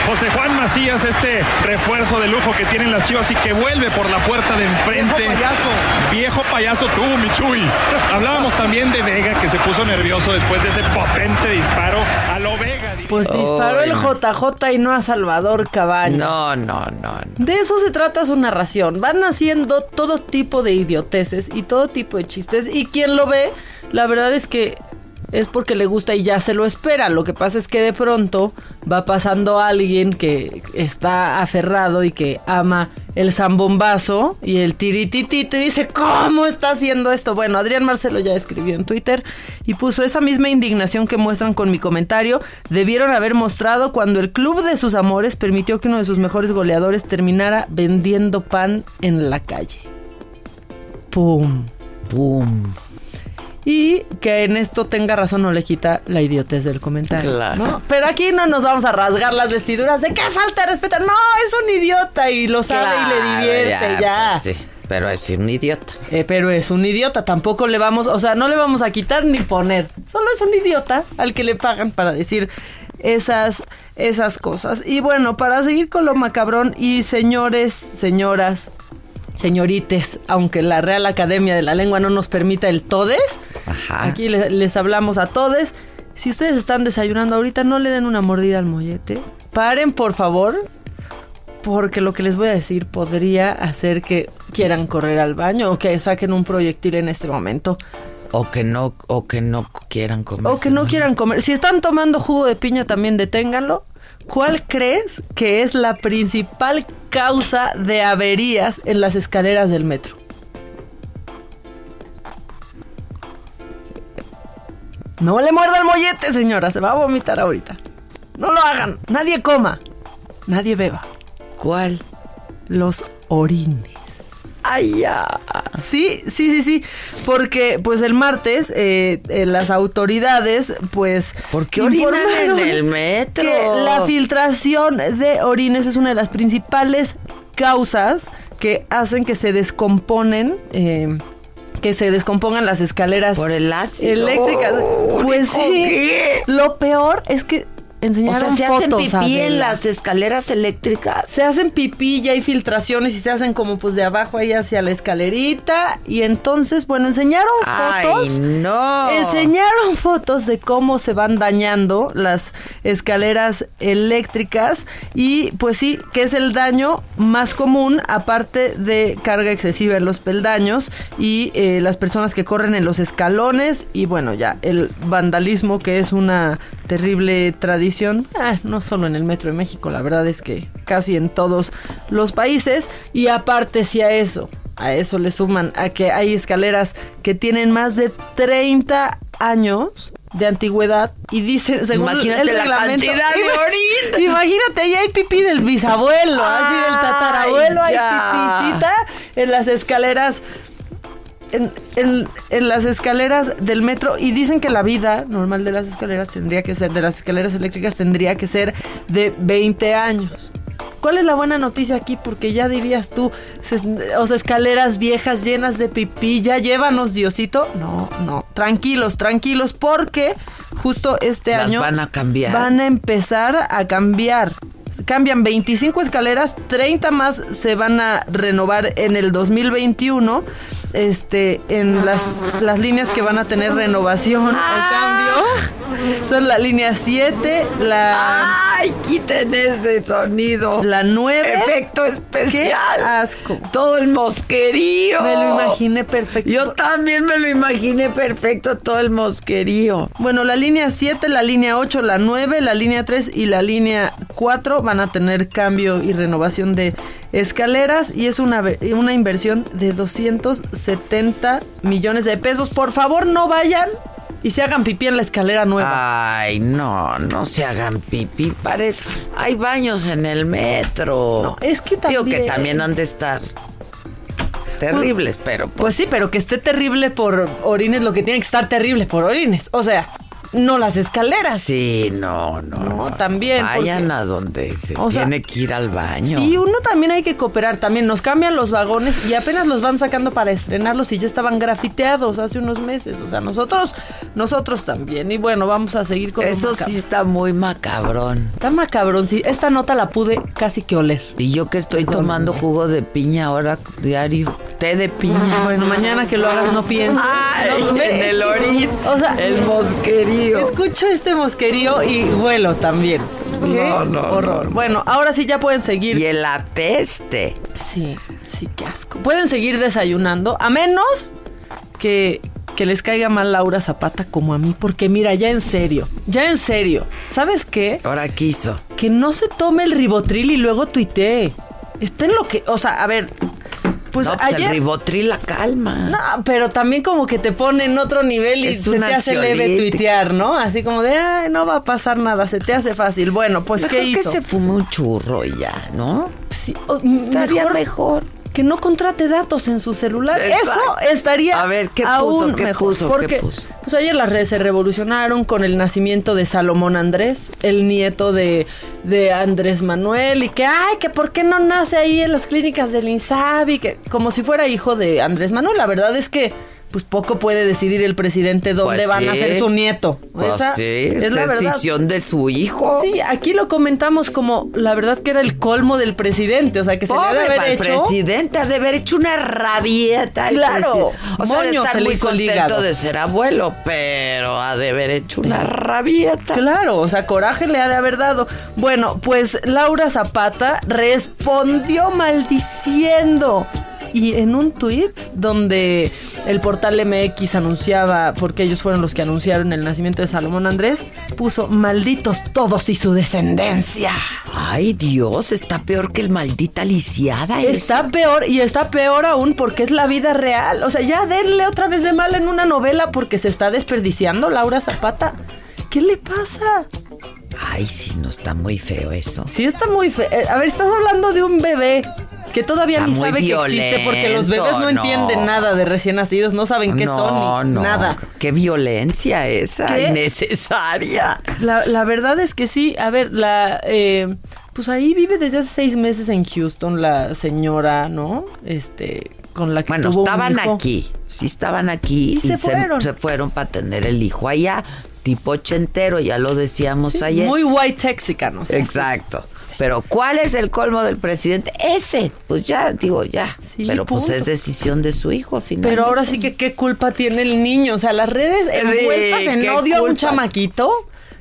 José Juan Macías, este refuerzo de lujo que tienen las chivas y que vuelve por la puerta de enfrente. Viejo payaso. Viejo payaso tú, Michuy. Hablábamos también de Vega que se puso nervioso después de ese potente disparo a lo Vega. Pues disparó el JJ y no a Salvador Cabañas. No, no, no. De eso se trata su narración. Van haciendo todo tipo de idioteces y todo tipo de chistes. Y quien lo ve, la verdad es que es porque le gusta y ya se lo espera. Lo que pasa es que de pronto va pasando alguien que está aferrado y que ama el zambombazo y el tirititito y dice, ¿cómo está haciendo esto? Bueno, Adrián Marcelo ya escribió en Twitter y puso esa misma indignación que muestran con mi comentario. Debieron haber mostrado cuando el club de sus amores permitió que uno de sus mejores goleadores terminara vendiendo pan en la calle. ¡Pum! ¡Pum! Y que en esto tenga razón no le quita la idiotez del comentario. Claro. ¿no? Pero aquí no nos vamos a rasgar las vestiduras de qué falta de respeto. No, es un idiota y lo sabe y le divierte ya. pues sí, pero es un idiota. Eh, pero es un idiota, tampoco le vamos, o sea, no le vamos a quitar ni poner. Solo es un idiota al que le pagan para decir esas, esas cosas. Y bueno, para seguir con lo macabrón y señores, señoras, señorites, aunque la Real Academia de la Lengua no nos permita el todes, aquí le- les, hablamos a todes. Si ustedes están desayunando ahorita, no le den una mordida al mollete. Paren, por favor, porque lo que les voy a decir podría hacer que quieran correr al baño o que saquen un proyectil en este momento. O que no, o que no quieran comer. O que no quieran comer. Si están tomando jugo de piña, también deténganlo. ¿Cuál crees que es la principal causa de averías en las escaleras del metro? No le muerda el mollete, señora. Se va a vomitar ahorita. No lo hagan. Nadie coma. Nadie beba. ¿Cuál? Los orines. Ay, ya. Sí, sí, sí, sí. Porque, pues, el martes, eh, eh, las autoridades, pues. ¿Por qué orinan en el metro? Que la filtración de orines es una de las principales causas que hacen que se descomponen. eh, que se descompongan las escaleras Por el ácido. eléctricas. Pues ¿Por sí. qué? Lo peor es que O enseñaron sea, se hacen fotos. pipí en las escaleras eléctricas. Se hacen pipí, ya hay filtraciones y se hacen como pues de abajo ahí hacia la escalerita. Y entonces, bueno, enseñaron Ay, fotos. no. Enseñaron fotos de cómo se van dañando las escaleras eléctricas. Y pues sí, que es el daño más común, aparte de carga excesiva en los peldaños y eh, las personas que corren en los escalones. Y bueno, ya el vandalismo, que es una terrible tradición. Ah, no solo en el Metro de México, la verdad es que casi en todos los países. Y aparte, si a eso, a eso le suman a que hay escaleras que tienen más de 30 años de antigüedad y dice según Imagínate el la reglamento cantidad de imagínate ahí hay pipí del bisabuelo así del tatarabuelo Ay, hay ya. pipicita en las escaleras en, en- en las escaleras del metro y dicen que la vida normal de las escaleras tendría que ser, de las escaleras eléctricas tendría que ser de 20 años. ¿Cuál es la buena noticia aquí? Porque ya dirías tú, se- o sea, escaleras viejas llenas de pipí, ya llévanos Diosito. No, no, tranquilos, tranquilos, porque justo este Las año van a cambiar. Van a empezar a cambiar. Cambian 25 escaleras, 30 más se van a renovar en el 2021. Este, en las, las líneas que van a tener renovación o cambio son la línea 7, la. ¡Ay, quiten ese sonido! La 9. Efecto especial. ¡Qué asco! Todo el mosquerío. Me lo imaginé perfecto. Yo también me lo imaginé perfecto, todo el mosquerío. Bueno, la línea 7, la línea 8, la 9, la línea 3 y la línea 4 van a tener cambio y renovación de escaleras y es una, una inversión de 270 millones de pesos. Por favor, no vayan y se hagan pipí en la escalera nueva. Ay, no, no se hagan pipí, parece. Hay baños en el metro. es que Digo que también- también han de estar terribles, pero Pues sí, pero que esté terrible por orines, lo que tiene que estar terrible por orines. O sea, no las escaleras. Sí, no, no. No, también. Vayan porque- a donde se O sea, tiene que ir al baño. Sí, uno también hay que cooperar. También nos cambian los vagones y apenas los van sacando para estrenarlos y ya estaban grafiteados hace unos meses. O sea, nosotros, nosotros también. Y bueno, vamos a seguir con Eso sí está muy macabrón. Está macabrón, sí. Esta nota la pude casi que oler. Y yo que estoy tomando jugo de piña ahora diario. Té de piña. Bueno, mañana que lo hagas no pienses. Ay, No, en el orín. O sea, el mosquerío. Escucho este mosquerío y vuelo también. ¿Qué No, no, horror. no. Bueno, ahora sí ya pueden seguir. Y el apeste. Sí, sí, qué asco. Pueden seguir desayunando, a menos que, que les caiga mal Laura Zapata como a mí, porque mira, ya en serio, ya en serio, ¿sabes qué? Ahora quiso. Que no se tome el ribotril y luego tuitee. Está en lo que, o sea, a ver, pues no, pues ayer... el ribotril la calma. No, pero también como que te pone en otro nivel y Es se te hace leve tuitear, ¿no? Así como de, ay, no va a pasar nada, se te hace fácil. Bueno, pues, Mejor ¿qué hizo? que se fume un churro y ya, ¿no? Sí, o- Estaría mejor, mejor. Que no contrate datos en su celular. Exacto. Eso estaría A ver, ¿qué puso? aún ¿Qué mejor. puso? ¿Qué Porque puso? pues ayer las redes se revolucionaron con el nacimiento de Salomón Andrés, el nieto de, de Andrés Manuel, y que, ay, que por qué no nace ahí en las clínicas del INSABI, que como si fuera hijo de Andrés Manuel. La verdad es que pues poco puede decidir el presidente dónde Pues va sí. a nacer su nieto. Pues Esa sí, es la verdad. decisión de su hijo. Sí, aquí lo comentamos como la verdad que era el colmo del presidente, o sea, que se le ha de haber hecho. presidente, ha de haber hecho una rabieta. el Claro. O sea, de estar se muy el contento de ser abuelo, pero ha de haber hecho una rabieta. Claro, o sea, coraje le ha de haber dado. Bueno, pues Laura Zapata respondió maldiciendo. Y en un tuit donde el portal MX anunciaba, porque ellos fueron los que anunciaron el nacimiento de Salomón Andrés, puso malditos todos y su descendencia. Ay, Dios, está peor que el maldita lisiada. Está peor y está peor aún porque es la vida real. O sea, ya denle otra vez de mal en una novela porque se está desperdiciando Laura Zapata. ¿Qué le pasa? Ay, sí, no está muy feo eso. Sí, está muy feo. Eh, A ver, estás hablando de un bebé que todavía Está ni sabe que existe porque los bebés no, entienden nada de recién nacidos, no saben qué no, son ni no. nada. Qué violencia esa, ¿Qué? innecesaria. La, la verdad es que sí. A ver, la. eh, pues ahí vive desde hace seis meses en Houston la señora, ¿no? Este. Con la que Bueno, tuvo un estaban hijo. aquí, sí estaban aquí Y se fueron. se fueron para tener el hijo allá, tipo ochentero, ya lo decíamos Sí, ayer. Muy white texicano. o sea, Exacto. Pero ¿cuál es el colmo del presidente? Ese. Pues ya, digo, ya. Pero pues es decisión de su hijo, al final. Pero ahora sí que qué culpa tiene el niño. O sea, las redes envueltas en odio a un chamaquito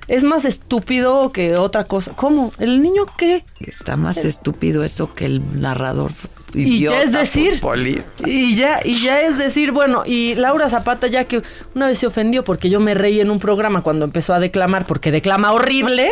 es más estúpido que otra cosa. ¿Cómo? ¿El niño qué? Está más estúpido eso que el narrador. Y ya es decir, futbolista. y ya, y ya es decir, bueno, y Laura Zapata ya que una vez se ofendió porque yo me reí en un programa cuando empezó a declamar porque declama horrible,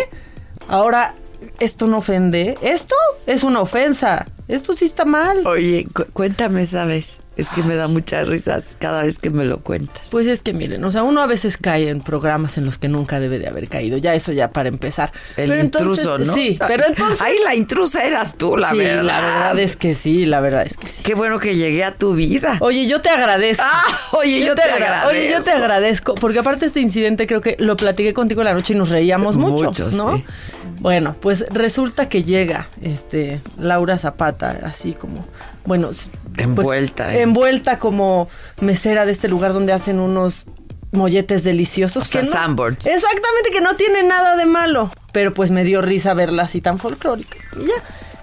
ahora esto no ofende, esto es una ofensa, esto sí está mal. Oye, cu- cuéntame esa vez. Es que me da muchas risas cada vez que me lo cuentas. Pues es que miren, o sea, uno a veces cae en programas en los que nunca debe de haber caído, ya eso ya para empezar. El Pero entonces- intruso, ¿no? Sí, pero entonces... Ahí la intrusa eras tú, la Sí, verdad. la verdad es que sí, la verdad es que sí. Qué bueno que llegué a tu vida. Oye, yo te agradezco. Ah, oye, yo te agra- Oye, yo te agradezco. agradezco. Porque aparte este incidente creo que lo platiqué contigo la noche y nos reíamos mucho, Mucho, ¿no? sí. Bueno, pues resulta que llega este Laura Zapata, así como, bueno, pues, Envuelta, ¿eh? Envuelta como mesera de este lugar donde hacen unos molletes deliciosos. O sea, que no-. Exactamente, que no tiene nada de malo. Pero pues me dio risa verla así tan folclórica. Y ya.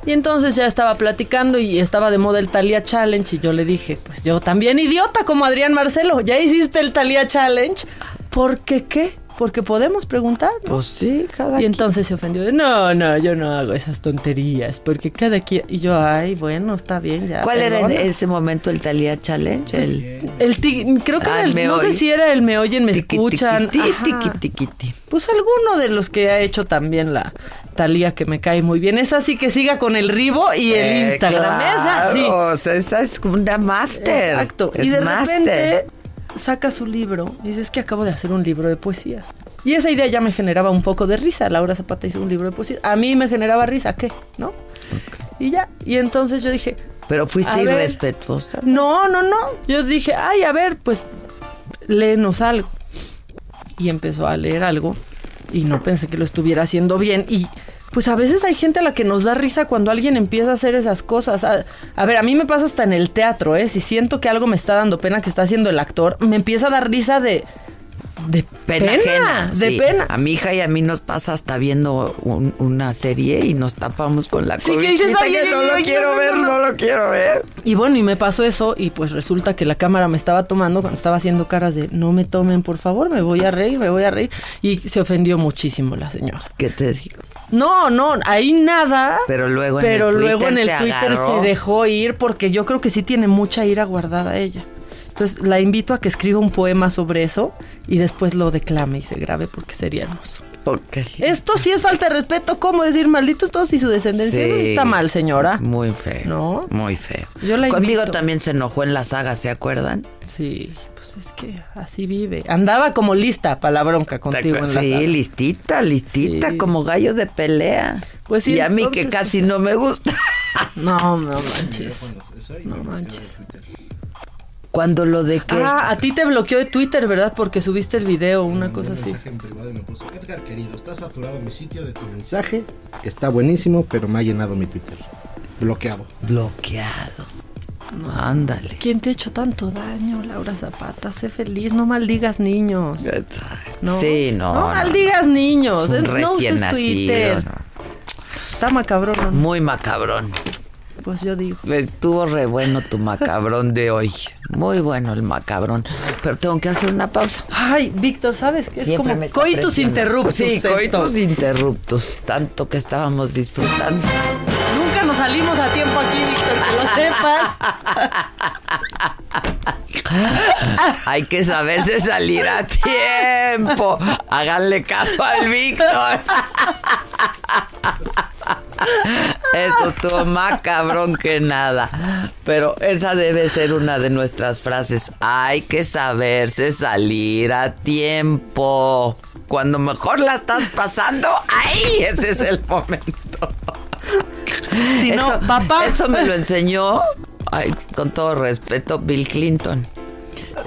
Y entonces ya estaba platicando y estaba de moda el Thalia Challenge. Y yo le dije, pues yo también idiota como Adrián Marcelo. Ya hiciste el Thalia Challenge. ¿Por qué qué? Porque podemos preguntar. ¿no? Pues sí, cada Y entonces se ofendió de, no, no, yo no hago esas tonterías. Porque cada quien... Y yo, ay, bueno, está bien ya. ¿Cuál era en perdona". ese momento el Talía Challenge? Pues, el... El creo que Ah, era el- me no sé si era el me oyen, me Tiqui, escuchan. tiqui, tiqui. Pues alguno de los que ha hecho también la Talía que me cae muy bien. Esa sí que siga con el Ribo y el Eh, Instagram. Esa sí. claro, O sea, esa es como una máster. Exacto. Es y de repente saca su libro y dice, es que acabo de hacer un libro de poesías. Y esa idea ya me generaba un poco de risa. Laura Zapata hizo un libro de poesías. A mí me generaba risa, ¿qué? ¿No? Y ya. Y entonces yo dije, Pero fuiste ver. irrespetuosa. no, no, no. Yo dije, ay, a ver, pues léenos algo. y empezó a leer algo y no pensé que lo estuviera haciendo bien y pues a veces hay gente a la que nos da risa cuando alguien empieza a hacer esas cosas. A, a ver, a mí me pasa hasta en el teatro, ¿eh? Si siento que algo me está dando pena que está haciendo el actor, me empieza a dar risa de... De Pena, pena, ajena, de sí. pena. A mi hija y a mí nos pasa hasta viendo un- una serie y nos tapamos con la Sí, que dices, "Ay, ay, no ay, lo quiero no, no, ver, no". no lo quiero ver. Y bueno, y me pasó eso y pues resulta que la cámara me estaba tomando cuando estaba haciendo caras de no me tomen, por favor, me voy a reír, me voy a reír. Y se ofendió muchísimo la señora. ¿Qué te digo? No, no, ahí nada. Pero luego en el luego Twitter en el te Twitter agarró. se dejó ir porque yo creo que sí tiene mucha ira guardada ella. Entonces la invito a que escriba un poema sobre eso y después lo declame y se grabe porque sería hermoso. Esto sí es falta de respeto. ¿Cómo decir malditos todos y su descendencia? Eso sí Sí. está mal, señora. Muy feo. ¿No? Muy feo. Yo la Conmigo invito. también se enojó en la saga, ¿se acuerdan? Sí, pues es que así vive. Andaba como lista para la bronca contigo en la sí, sala. listita, listita, Sí. como gallo de pelea. Pues sí, y a mí que casi no me gusta. No, no manches. No manches. Cuando lo de que... Ah, a ti te bloqueó de Twitter, ¿verdad? Porque subiste el video, una cosa así. mensaje en privado y me puso, Edgar querido, está saturado mi sitio de tu mensaje, está buenísimo, pero me ha llenado mi Twitter. Bloqueado. Bloqueado. Ándale. ¿Quién te ha hecho tanto daño, Laura Zapata? Sé feliz, no maldigas niños. No, Sí, no, No no. maldigas niños. Un es- no recién uses nacido, Twitter. no. Está macabrón. ¿no? Muy macabrón. Pues yo digo. Estuvo re bueno tu macabrón de hoy. Muy bueno el macabrón. Pero tengo que hacer una pausa. Ay, Víctor, ¿sabes qué? Es Siempre como coitus interruptus. Sí, esto. coitus interruptus. Tanto que estábamos disfrutando. Nunca nos salimos a tiempo aquí, Víctor, que lo sepas. Hay que saberse salir a tiempo. Háganle caso al Víctor. Eso estuvo más cabrón que nada. Pero esa debe ser una de nuestras frases. Hay que saberse salir a tiempo. Cuando mejor la estás pasando, ahí ese es el momento. Si no, eso, papá. eso me lo enseñó, ay, con todo respeto, Bill Clinton.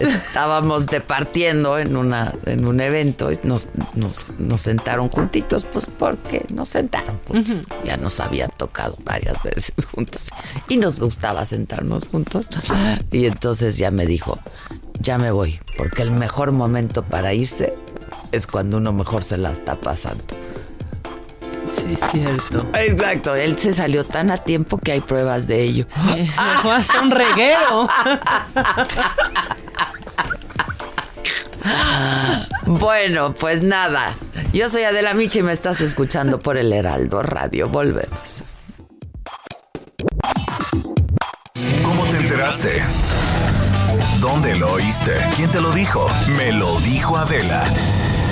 Estábamos departiendo en una en un evento y nos, nos, nos sentaron juntitos, pues porque nos sentaron juntos. Ya nos había tocado varias veces juntos y nos gustaba sentarnos juntos. Y entonces ya me dijo, ya me voy, porque el mejor momento para irse es cuando uno mejor se la está pasando. Sí, cierto. Exacto, él se salió tan a tiempo que hay pruebas de ello. Dejó hasta un reguero. Bueno, pues nada. Yo soy Adela Micha y me estás escuchando por el Heraldo Radio. Volvemos. ¿Cómo te enteraste? ¿Dónde lo oíste? ¿Quién te lo dijo? Me lo dijo Adela.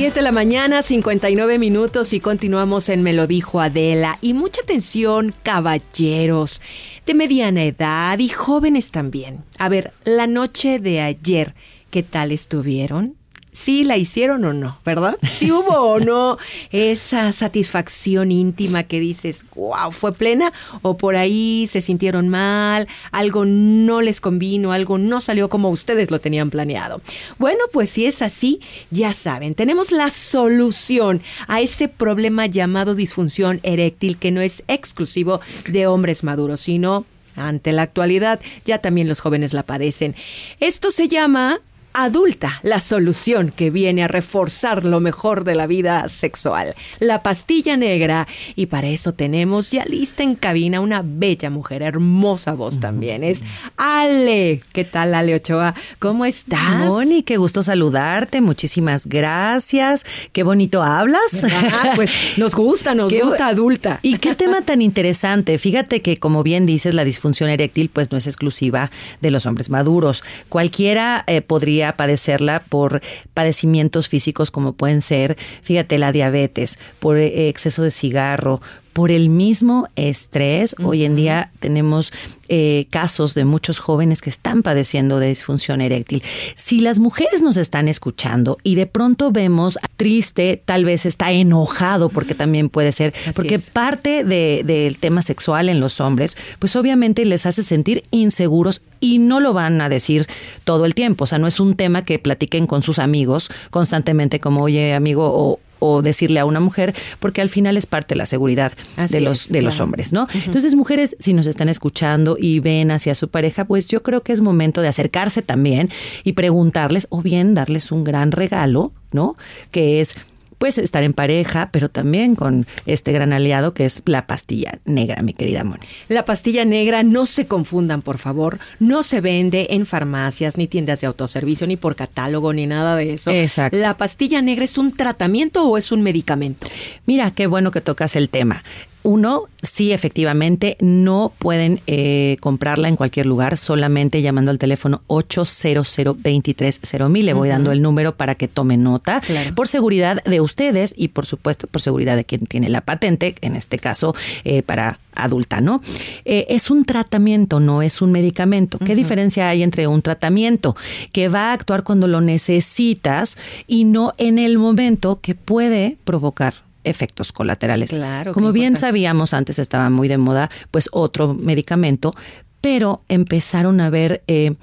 Diez de la mañana, 59 minutos y continuamos en Me lo dijo Adela. Y mucha atención, caballeros de mediana edad y jóvenes también. A ver, la noche de ayer, ¿qué tal estuvieron? Sí, la hicieron o no, ¿verdad? Sí hubo o no esa satisfacción íntima que dices, wow, fue plena, o por ahí se sintieron mal, algo no les convino, algo no salió como ustedes lo tenían planeado. Bueno, pues si es así, ya saben, tenemos la solución a ese problema llamado disfunción eréctil que no es exclusivo de hombres maduros, sino ante la actualidad ya también los jóvenes la padecen. Esto se llama adulta, la solución que viene a reforzar lo mejor de la vida sexual, la pastilla negra. Y para eso tenemos ya lista en cabina una bella mujer, hermosa voz también. Es Ale. ¿Qué tal, Ale Ochoa? ¿Cómo estás? Moni, qué gusto saludarte. Muchísimas gracias. Qué bonito hablas. Ah, pues nos gusta, nos Qué gusta adulta. Y qué tema tan interesante. Fíjate que, como bien dices, la disfunción eréctil pues no es exclusiva de los hombres maduros. Cualquiera eh, podría padecerla por padecimientos físicos como pueden ser, fíjate, la diabetes, por eh, exceso de cigarro, por el mismo estrés. Hoy en día tenemos eh, casos de muchos jóvenes que están padeciendo de disfunción eréctil. Si las mujeres nos están escuchando y de pronto vemos triste, tal vez está enojado, porque también puede ser, porque parte de- del tema sexual en los hombres, pues obviamente les hace sentir inseguros y no lo van a decir todo el tiempo. O sea, no es un tema que platiquen con sus amigos constantemente como, oye, amigo, o o decirle a una mujer, porque al final es parte de la seguridad Así de los, es, de los hombres, ¿no? Entonces, mujeres, si nos están escuchando y ven hacia su pareja, pues yo creo que es momento de acercarse también y preguntarles, o bien darles un gran regalo, ¿no? Que es pues estar en pareja, pero también con este gran aliado que es la pastilla negra, mi querida Moni. La pastilla negra, no se confundan, por favor. No se vende en farmacias, ni tiendas de autoservicio, ni por catálogo, ni nada de eso. Exacto. ¿La pastilla negra es un tratamiento o es un medicamento? Mira, qué bueno que tocas el tema. Uno, sí, efectivamente, no pueden eh, comprarla en cualquier lugar, solamente llamando al teléfono 800 230 Le voy dando el número para que tomen nota, Claro. por seguridad de ustedes y, por supuesto, por seguridad de quien tiene la patente, en este caso, eh, para adulta, ¿no? Eh, es un tratamiento, no es un medicamento. ¿Qué diferencia hay entre un tratamiento que va a actuar cuando lo necesitas y no en el momento que puede provocar efectos colaterales? Claro, Como bien importante. sabíamos, antes estaba muy de moda, pues otro medicamento, pero empezaron a ver eh,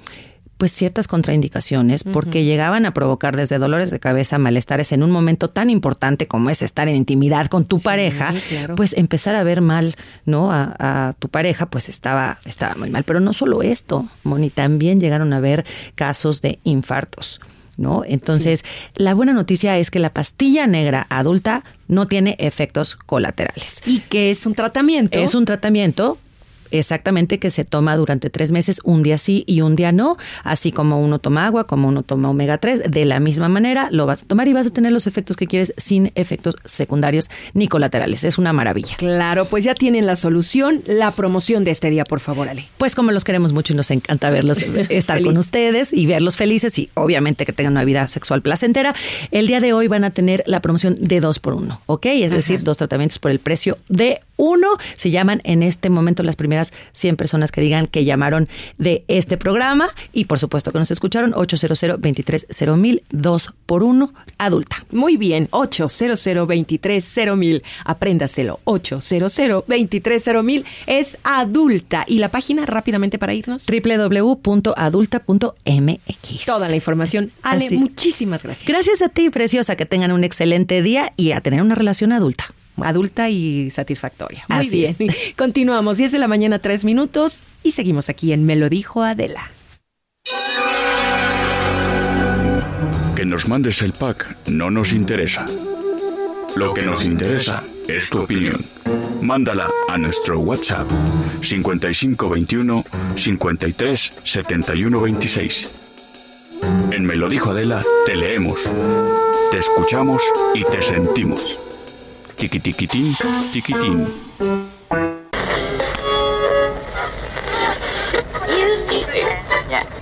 pues ciertas contraindicaciones porque llegaban a provocar desde dolores de cabeza, malestares en un momento tan importante como es estar en intimidad con tu pareja, claro. pues empezar a ver mal, ¿no? A, a tu pareja, pues estaba, estaba muy mal. Pero no solo esto, Moni, también llegaron a ver casos de infartos. ¿No? Entonces, la buena noticia es que la pastilla negra adulta no tiene efectos colaterales. ¿Y qué es un tratamiento? Es un tratamiento exactamente que se toma durante tres meses, un día sí y un día no, así como uno toma agua, como uno toma omega 3, de la misma manera lo vas a tomar y vas a tener los efectos que quieres sin efectos secundarios ni colaterales. Es una maravilla. Claro, pues ya tienen la solución, la promoción de este día, por favor, Ale. Pues como los queremos mucho y nos encanta verlos, estar Feliz. con ustedes y verlos felices y obviamente que tengan una vida sexual placentera, el día de hoy van a tener la promoción de dos por uno, ¿ok? Es decir, dos tratamientos por el precio de uno. Se llaman en este momento las primeras 100 personas que digan que llamaron de este programa y por supuesto que nos escucharon 800 230 dos por uno adulta. Muy bien, 800 230 Apréndaselo, 800 230 es adulta. ¿Y la página rápidamente para irnos? www.adulta.mx. Toda la información. Ale, Así. muchísimas gracias. Gracias a ti, preciosa, que tengan un excelente día y a tener una relación adulta. Adulta y satisfactoria. Muy Así bien. es. Continuamos, 10 de la mañana, 3 minutos y seguimos aquí en Me lo dijo Adela. Que nos mandes el pack no nos interesa. Lo que nos interesa es tu opinión. Mándala a nuestro WhatsApp 5521 53 71 26. En Me lo dijo Adela te leemos, te escuchamos y te sentimos. Tiquitiquitín, tiquitín.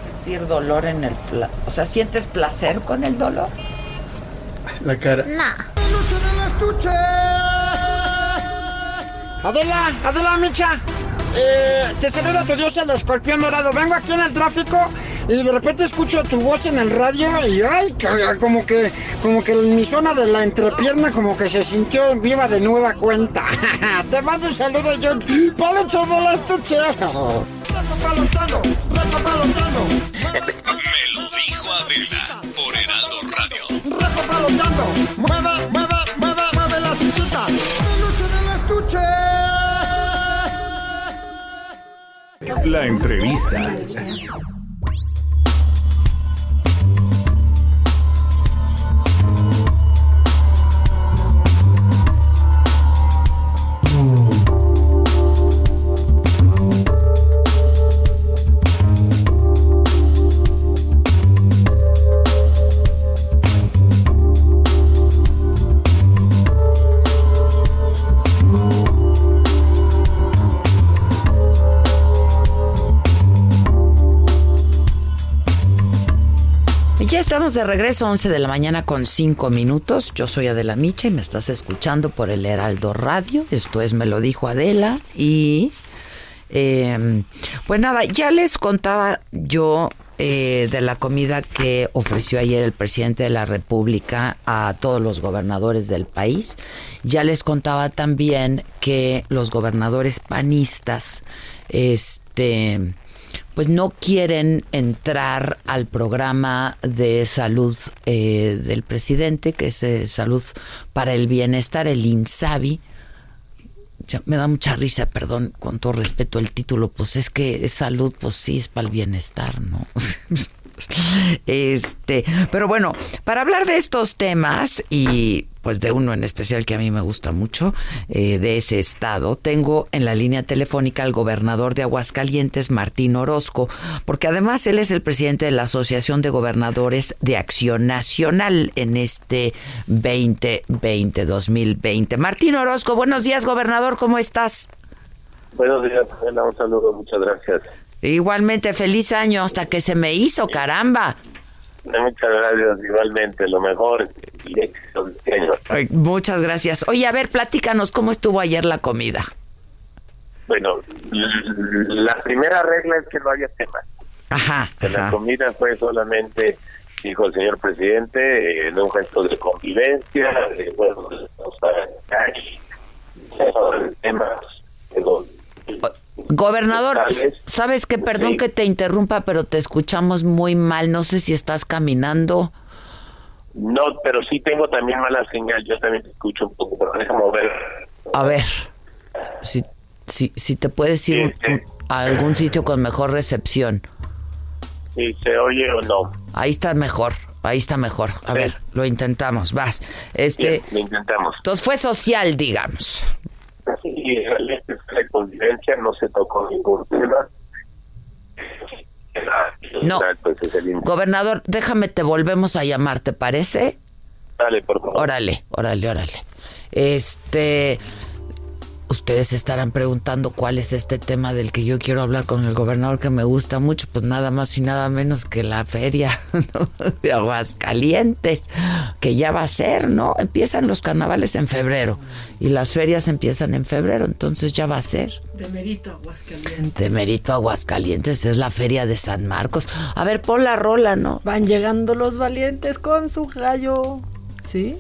Sentir dolor en el pla O sea, ¿sientes placer con el dolor? La cara. Adela, Adela Micha, eh, te saluda tu dios el escorpión dorado. Vengo aquí en el tráfico y de repente escucho tu voz en el radio y ay, como que, como que mi zona de la entrepierna como que se sintió viva de nueva cuenta. te mando un saludo yo, Palucho de la estuche. Me lo dijo Adela por Heraldo Radio. Palotando, mueve, mueve, mueve, mueve la chichita. Peluche en el estuche. La entrevista. Estamos de regreso, 11 de la mañana con 5 minutos. Yo soy Adela Micha y me estás escuchando por el Heraldo Radio. Esto es Me lo dijo Adela. Y eh, pues nada, ya les contaba yo eh, de la comida que ofreció ayer el presidente de la República a todos los gobernadores del país. Ya les contaba también que los gobernadores panistas, este pues no quieren entrar al programa de salud eh, del presidente, que es eh, salud para el bienestar, el INSABI. Ya me da mucha risa, perdón, con todo respeto el título, pues es que salud, pues sí, es para el bienestar, ¿no? Este, pero bueno, para hablar de estos temas y pues de uno en especial que a mí me gusta mucho, eh, de ese estado, tengo en la línea telefónica al gobernador de Aguascalientes, Martín Orozco, porque además él es el presidente de la Asociación de Gobernadores de Acción Nacional en este 2020-2020. Martín Orozco, buenos días, gobernador, ¿cómo estás? Buenos días, un saludo, muchas gracias. Igualmente, feliz año hasta que se me hizo, caramba. Muchas gracias, igualmente, lo mejor y éxito. Ay, Muchas gracias. Oye, a ver, platícanos cómo estuvo ayer la comida. Bueno, la primera regla es que no haya tema. Ajá. Que la comida fue solamente, dijo el señor presidente, eh, en un gesto de convivencia, de, bueno, calle, sobre temas de Gobernador. ¿sabes qué? Perdón Sí. que te interrumpa, pero te escuchamos muy mal. No sé si estás caminando. No, pero sí tengo también mala señal, yo también te escucho un poco, pero déjame ver. A ver, si, si, si te puedes ir un- a algún sitio con mejor recepción. si se oye o no. Ahí está mejor, ahí está mejor. A ver, lo intentamos, vas. Este, Lo intentamos. entonces fue social, digamos. Sí, realmente convivencia, no se tocó ningún tema. No. Índice. Gobernador, déjame, te volvemos a llamar, ¿te parece? Dale, por favor. Órale, órale, órale. Este, ustedes se estarán preguntando cuál es este tema del que yo quiero hablar con el gobernador que me gusta mucho, pues nada más y nada menos que la feria ¿no? de Aguascalientes, que ya va a ser, ¿no? Empiezan los carnavales en febrero y las ferias empiezan en febrero, entonces ya va a ser. De Merito, Aguascalientes. De Mérito Aguascalientes es la feria de San Marcos. A ver, pon la rola, ¿no? Van llegando los valientes con su gallo. ¿Sí?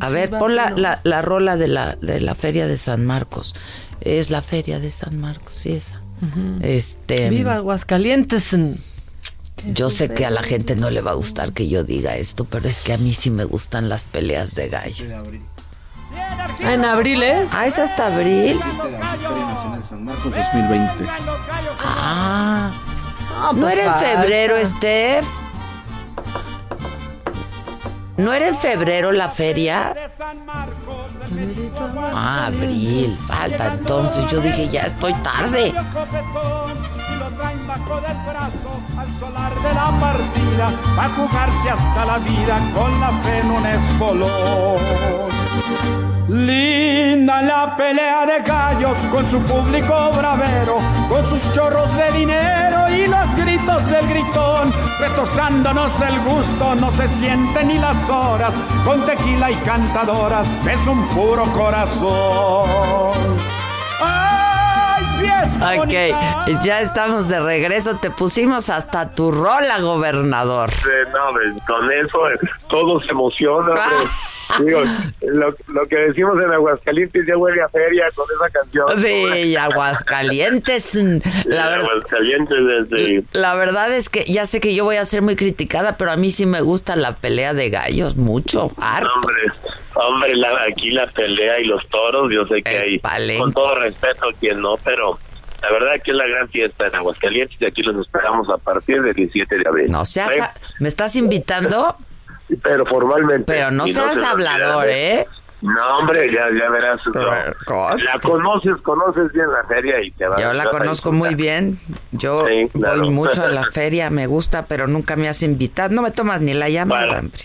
A Sí, ver, pon la, la, la rola de la, de la feria de San Marcos. Es la feria de San Marcos, sí, esa. Este. Viva Aguascalientes. Yo sé que a la gente no le va a gustar que yo diga esto, pero es que a mí sí me gustan las peleas de gallos. En abril es. Ah, es hasta abril. Feria Nacional San Marcos 2020. Ah. ¿No pues era en febrero, Steph? ¿No era en febrero la feria? Ah, abril, falta entonces. Yo dije, ya estoy tarde. Linda la pelea de gallos con su público bravero, con sus chorros de dinero y los gritos del gritón, retosándonos el gusto, no se sienten ni las horas, con tequila y cantadoras, es un puro corazón. ¡Ay, fiesta bonita! Ok, ya estamos de regreso. Te pusimos hasta tu rola, gobernador. Eh, no, con eso eh, todo se emociona. hombre. Digo, lo, lo que decimos en Aguascalientes ya huele a feria con esa canción. Sí, Aguascalientes. La, verdad, Aguascalientes desde... la verdad es que ya sé que yo voy a ser muy criticada, pero a mí sí me gusta la pelea de gallos, mucho. harto. Hombre, hombre la- aquí la pelea y los toros, yo sé que hay, con todo respeto, quien no, pero la verdad que es la gran fiesta en Aguascalientes y aquí los esperamos a partir del 17 de abril. No seas, a- ¿me estás invitando? Pero formalmente. Pero no seas hablador. ¿eh? No, hombre, ya, ya verás. no. la conoces, conoces bien la feria y te va Yo la conozco muy bien. Yo Sí, claro. voy mucho a la feria, me gusta, pero nunca me has invitado. No me tomas ni la llamada, hombre.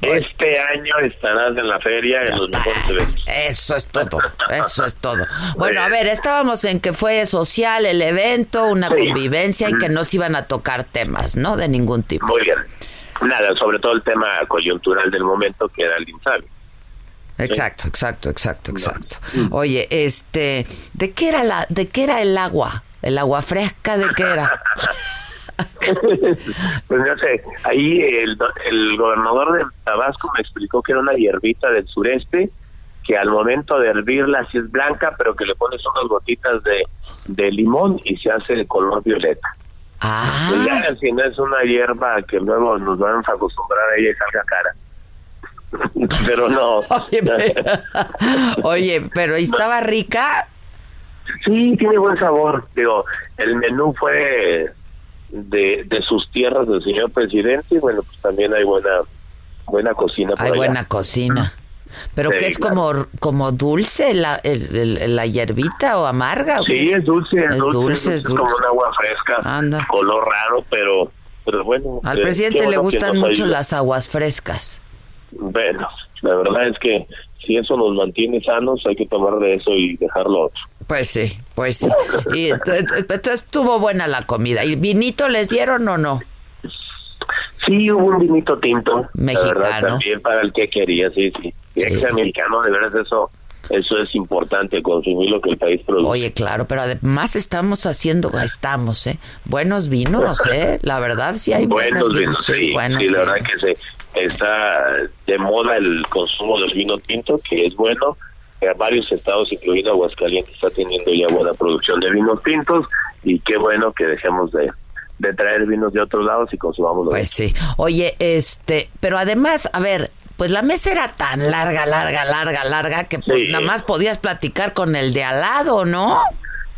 Este año estarás en la feria en los mejores. Eso es todo, eso es todo. Bueno, a ver, estábamos en que fue social el evento, una Sí. convivencia y que no se iban a tocar temas, ¿no? De ningún tipo. Muy bien. Nada, sobre todo el tema coyuntural del momento que era el Insabi. Exacto, exacto, exacto, exacto. Oye, este, ¿de qué era la, de qué era el agua? ¿El agua fresca de qué era? pues no sé, ahí el, el gobernador de Tabasco me explicó que era una hierbita del sureste que al momento de hervirla sí es blanca, pero que le pones unas gotitas de, de limón y se hace de color violeta. Ah. Pues ya, si no es una hierba que luego nos vamos a acostumbrar a ella y salga cara. pero no. Oye, pero ¿estaba rica? Sí, tiene buen sabor. Digo, el menú fue de, de sus tierras del señor presidente y bueno, pues también hay buena buena cocina. Por Hay allá. buena cocina. ¿Pero Sí, qué es claro. como, como dulce la, el- el- la hierbita o amarga? o Sí, es dulce, es, Es dulce, dulce, es es como dulce. un agua fresca, Anda. color raro, pero pero bueno. Al eh, presidente le bueno que gustan mucho ayuda. las aguas frescas. Bueno, la verdad es que si eso nos mantiene sanos, hay que tomar de eso y dejarlo otro. Pues sí, pues sí. Y entonces, entonces estuvo buena la comida. ¿Y vinito les dieron o no? Sí, hubo un vinito tinto. La verdad, Mexicano. también para el que quería, sí, sí. Y que sea americano, de verdad, eso eso es importante, consumir lo que el país produce. Oye, claro, pero además estamos haciendo, estamos, ¿eh? Buenos vinos, ¿eh? La verdad sí hay buenos buenos vinos, sí, buenos sí, la vinos. verdad que se está de moda el consumo del vino tinto, que es bueno. Eh, varios estados, incluido Aguascalientes, está teniendo ya buena producción de vinos tintos y qué bueno que dejemos de, de traer vinos de otros lados y consumamos los Pues sí. Oye, este, pero además, a ver, pues la mesa era tan larga, larga, larga, larga que pues Sí. nada más podías platicar con el de al lado, ¿no?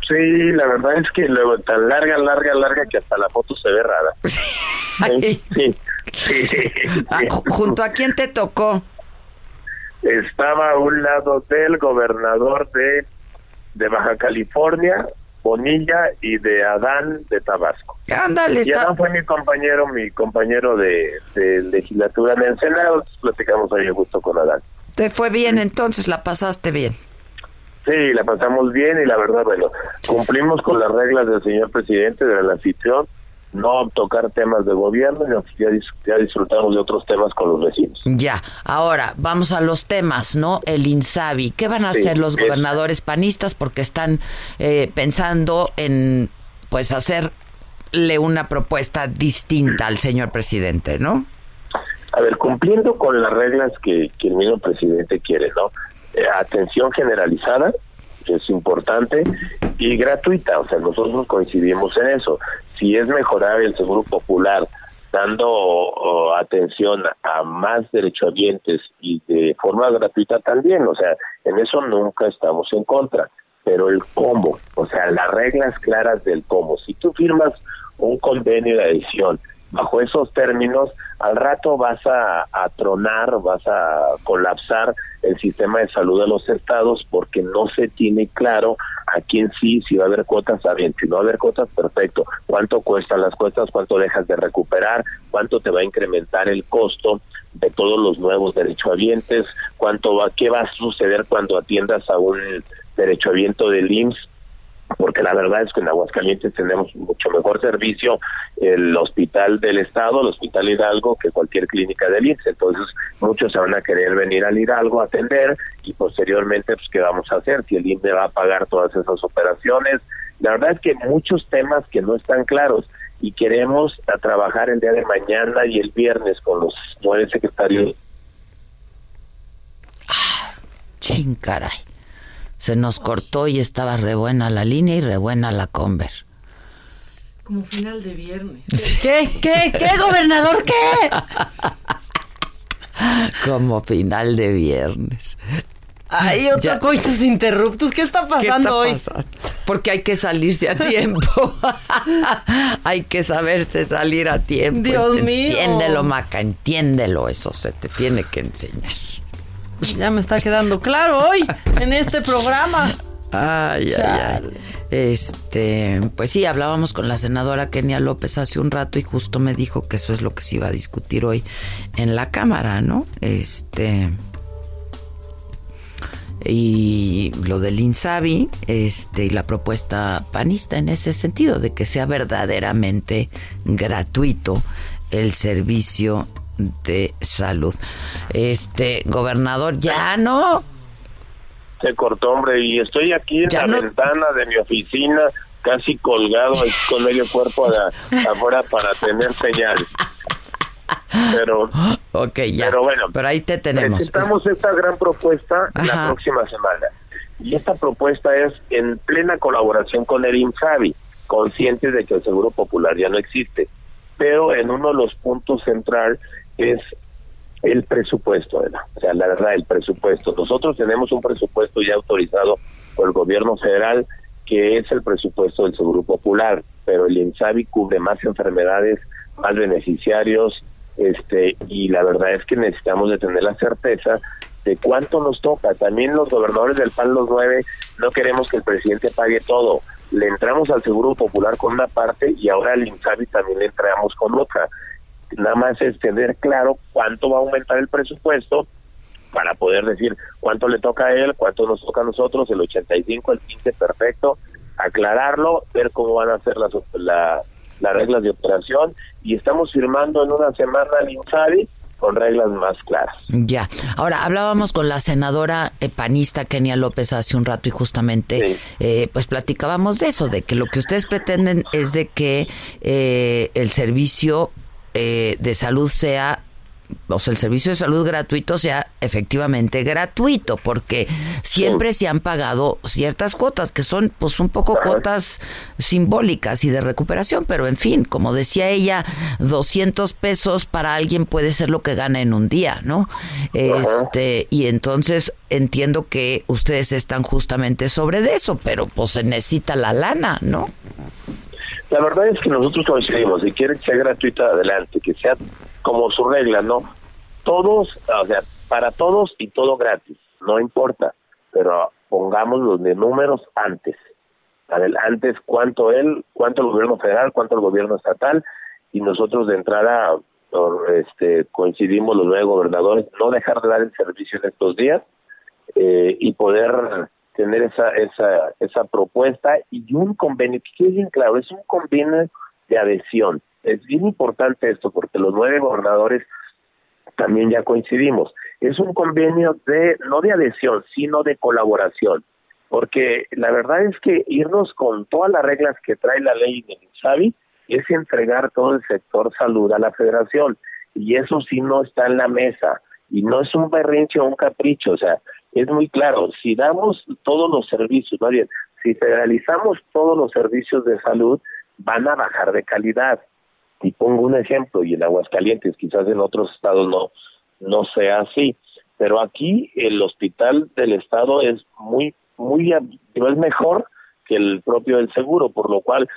Sí, la verdad es que luego tan larga, larga, larga que hasta la foto se ve rara. Sí, sí, sí. Ah, ju- ¿Junto a quién te tocó? Estaba a un lado del gobernador de, de Baja California, Bonilla, y de Adán de Tabasco. Ándale, Y está- Adán fue mi compañero, mi compañero de, de legislatura en el Senado. Platicamos ahí a gusto con Adán. Te fue bien, entonces la pasaste bien. Sí, la pasamos bien y la verdad, bueno, cumplimos con las reglas del señor presidente, del anfitrión, no tocar temas de gobierno, y ya, ya disfrutamos de otros temas con los vecinos. Ya, ahora vamos a los temas, ¿no? El INSABI. ¿Qué van a Sí, hacer los gobernadores panistas? Porque están eh, pensando en, pues, hacerle una propuesta distinta al señor presidente, ¿no? A ver, cumpliendo con las reglas que, que el mismo presidente quiere, ¿no? Eh, atención generalizada, es importante, y gratuita, o sea, nosotros coincidimos en eso. Si es mejorar el seguro popular dando atención a más derechohabientes y de forma gratuita también, o sea, en eso nunca estamos en contra, pero el cómo, o sea, las reglas claras del cómo. Si tú firmas un convenio de adhesión bajo esos términos, al rato vas a, a tronar, vas a colapsar el sistema de salud de los estados porque no se tiene claro a quién sí, si va a haber cuotas, está bien, si no va a haber cuotas, perfecto. ¿Cuánto cuestan las cuotas? ¿Cuánto dejas de recuperar? ¿Cuánto te va a incrementar el costo de todos los nuevos derechohabientes? ¿Cuánto va, qué va a suceder cuando atiendas a un derechohabiento del IMSS? Porque la verdad es que en Aguascalientes tenemos mucho mejor servicio el hospital del estado, el hospital Hidalgo, que cualquier clínica del IMSS. Entonces, muchos van a querer venir al Hidalgo a atender y posteriormente, pues, ¿qué vamos a hacer? Si el IMSS va a pagar todas esas operaciones. La verdad es que muchos temas que no están claros y queremos trabajar el día de mañana y el viernes con los nueve secretarios Chin, caray. Se nos cortó y estaba re buena la línea y re buena la conver. Como final de viernes. ¿Qué? ¿Qué? ¿Qué, gobernador? ¿Qué? Como final de viernes. Ay, otro Ya. coitus interruptus. ¿Qué está pasando ¿Qué está hoy? pasando? Porque hay que salirse a tiempo. hay que saberse salir a tiempo. Dios mío. Entiéndelo, Maca, entiéndelo. Eso se te tiene que enseñar. Ya me está quedando claro hoy en este programa. Ay, ay, ay. Este, pues sí, hablábamos con la senadora Kenia López hace un rato y justo me dijo que eso es lo que se iba a discutir hoy en la Cámara, ¿no? Este. Y lo del INSABI, este, y la propuesta panista en ese sentido, de que sea verdaderamente gratuito el servicio de salud. Este, gobernador, ya no. Se cortó, hombre, y estoy aquí en la ventana de mi oficina, casi colgado con medio cuerpo afuera para tener señal. Pero, ok, ya. Pero bueno, pero ahí te tenemos. Necesitamos esta gran propuesta la próxima semana. Y esta propuesta es en plena colaboración con el INSABI, conscientes de que el Seguro Popular ya no existe. Pero en uno de los puntos central es el presupuesto, o sea, la verdad, el presupuesto. Nosotros tenemos un presupuesto ya autorizado por el gobierno federal, que es el presupuesto del Seguro Popular, pero el INSABI cubre más enfermedades, más beneficiarios, este y la verdad es que necesitamos de tener la certeza de cuánto nos toca. También los gobernadores del PAN los nueve no queremos que el presidente pague todo. Le entramos al Seguro Popular con una parte y ahora al INSABI también le entramos con otra. Nada más es tener claro cuánto va a aumentar el presupuesto para poder decir cuánto le toca a él, cuánto nos toca a nosotros, el 85, el 15, perfecto, aclararlo, ver cómo van a ser las, las reglas de operación y estamos firmando en una semana al INSABI con reglas más claras. Ya. Ahora, hablábamos con la senadora panista Kenia López hace un rato y justamente eh, pues platicábamos de eso, de que lo que ustedes pretenden es de que eh, el servicio eh, de salud sea o sea, el servicio de salud gratuito sea efectivamente gratuito, porque siempre se han pagado ciertas cuotas, que son pues un poco cuotas simbólicas y de recuperación, pero en fin, como decía ella, 200 pesos para alguien puede ser lo que gana en un día, ¿no? Este, y entonces entiendo que ustedes están justamente sobre de eso, pero pues se necesita la lana, ¿no? La verdad es que nosotros coincidimos, si quieren que sea gratuita, adelante, que sea como su regla, ¿no? Todos, o sea, para todos y todo gratis, no importa, pero pongamos los de números antes. Antes cuánto él, cuánto el gobierno federal, cuánto el gobierno estatal, y nosotros de entrada este, coincidimos los nueve gobernadores, no dejar de dar el servicio en estos días eh, y poder tener esa, esa, esa propuesta y un convenio, que bien claro, es un convenio de adhesión. Es bien importante esto porque los nueve gobernadores también ya coincidimos. Es un convenio de, no de adhesión, sino de colaboración. Porque la verdad es que irnos con todas las reglas que trae la ley de INSABI es entregar todo el sector salud a la federación. Y eso sí no está en la mesa. Y no es un berrinche o un capricho. O sea, es muy claro, si damos todos los servicios, más bien, si federalizamos todos los servicios de salud, van a bajar de calidad. Y pongo un ejemplo, y en Aguascalientes, quizás en otros estados no, no sea así, pero aquí el hospital del estado es muy, muy, es mejor que el propio del seguro, por lo cual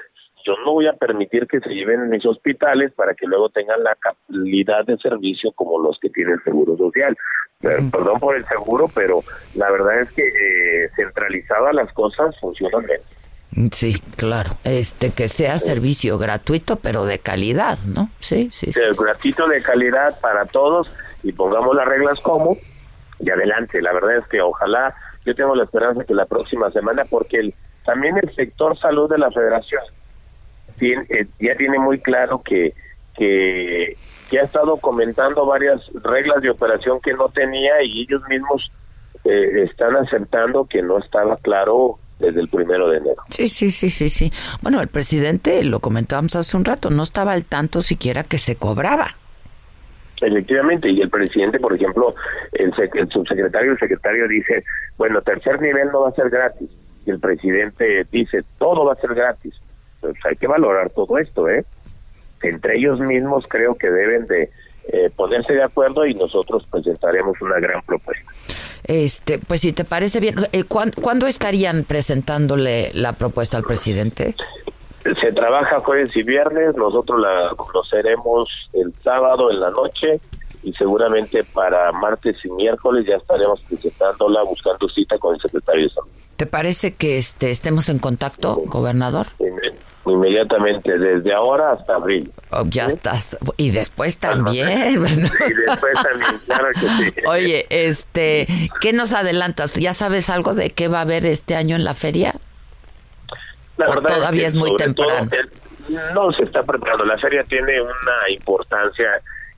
yo no voy a permitir que se lleven en mis hospitales para que luego tengan la calidad de servicio como los que tiene el Seguro Social. Perdón por el seguro, pero la verdad es que eh, centralizadas las cosas funcionan bien. Sí, claro. Este que sea servicio gratuito, pero de calidad, ¿no? Sí, sí. sí, gratuito de calidad para todos y pongamos las reglas como y adelante. La verdad es que ojalá yo tengo la esperanza que la próxima semana, porque el, también el sector salud de la Federación eh, ya tiene muy claro que, que, ha estado comentando varias reglas de operación que no tenía y ellos mismos eh, están aceptando que no estaba claro desde el primero de enero. Sí, sí, sí, sí, sí. Bueno, el presidente, lo comentábamos hace un rato, no estaba al tanto siquiera que se cobraba. Efectivamente, y el presidente, por ejemplo, el, el subsecretario, el secretario dice, bueno, tercer nivel no va a ser gratis. Y el presidente dice, todo va a ser gratis pues hay que valorar todo esto, ¿eh? Entre ellos mismos creo que deben de eh, ponerse de acuerdo y nosotros presentaremos una gran propuesta. Este, pues si te parece bien, eh, ¿cuándo, estarían presentándole la propuesta al presidente? Se trabaja jueves y viernes, nosotros la conoceremos el sábado en la noche y seguramente para martes y miércoles ya estaremos presentándola buscando cita con el secretario de Salud. ¿Te parece que este, estemos en contacto, gobernador? Inmediatamente, desde ahora hasta abril. Oh, ya estás. Y después también. y después también, claro que sí. Oye, este, ¿qué nos adelantas? ¿Ya sabes algo de qué va a haber este año en la feria? La verdad todavía es, muy temprano. No se está preparando. La feria tiene una importancia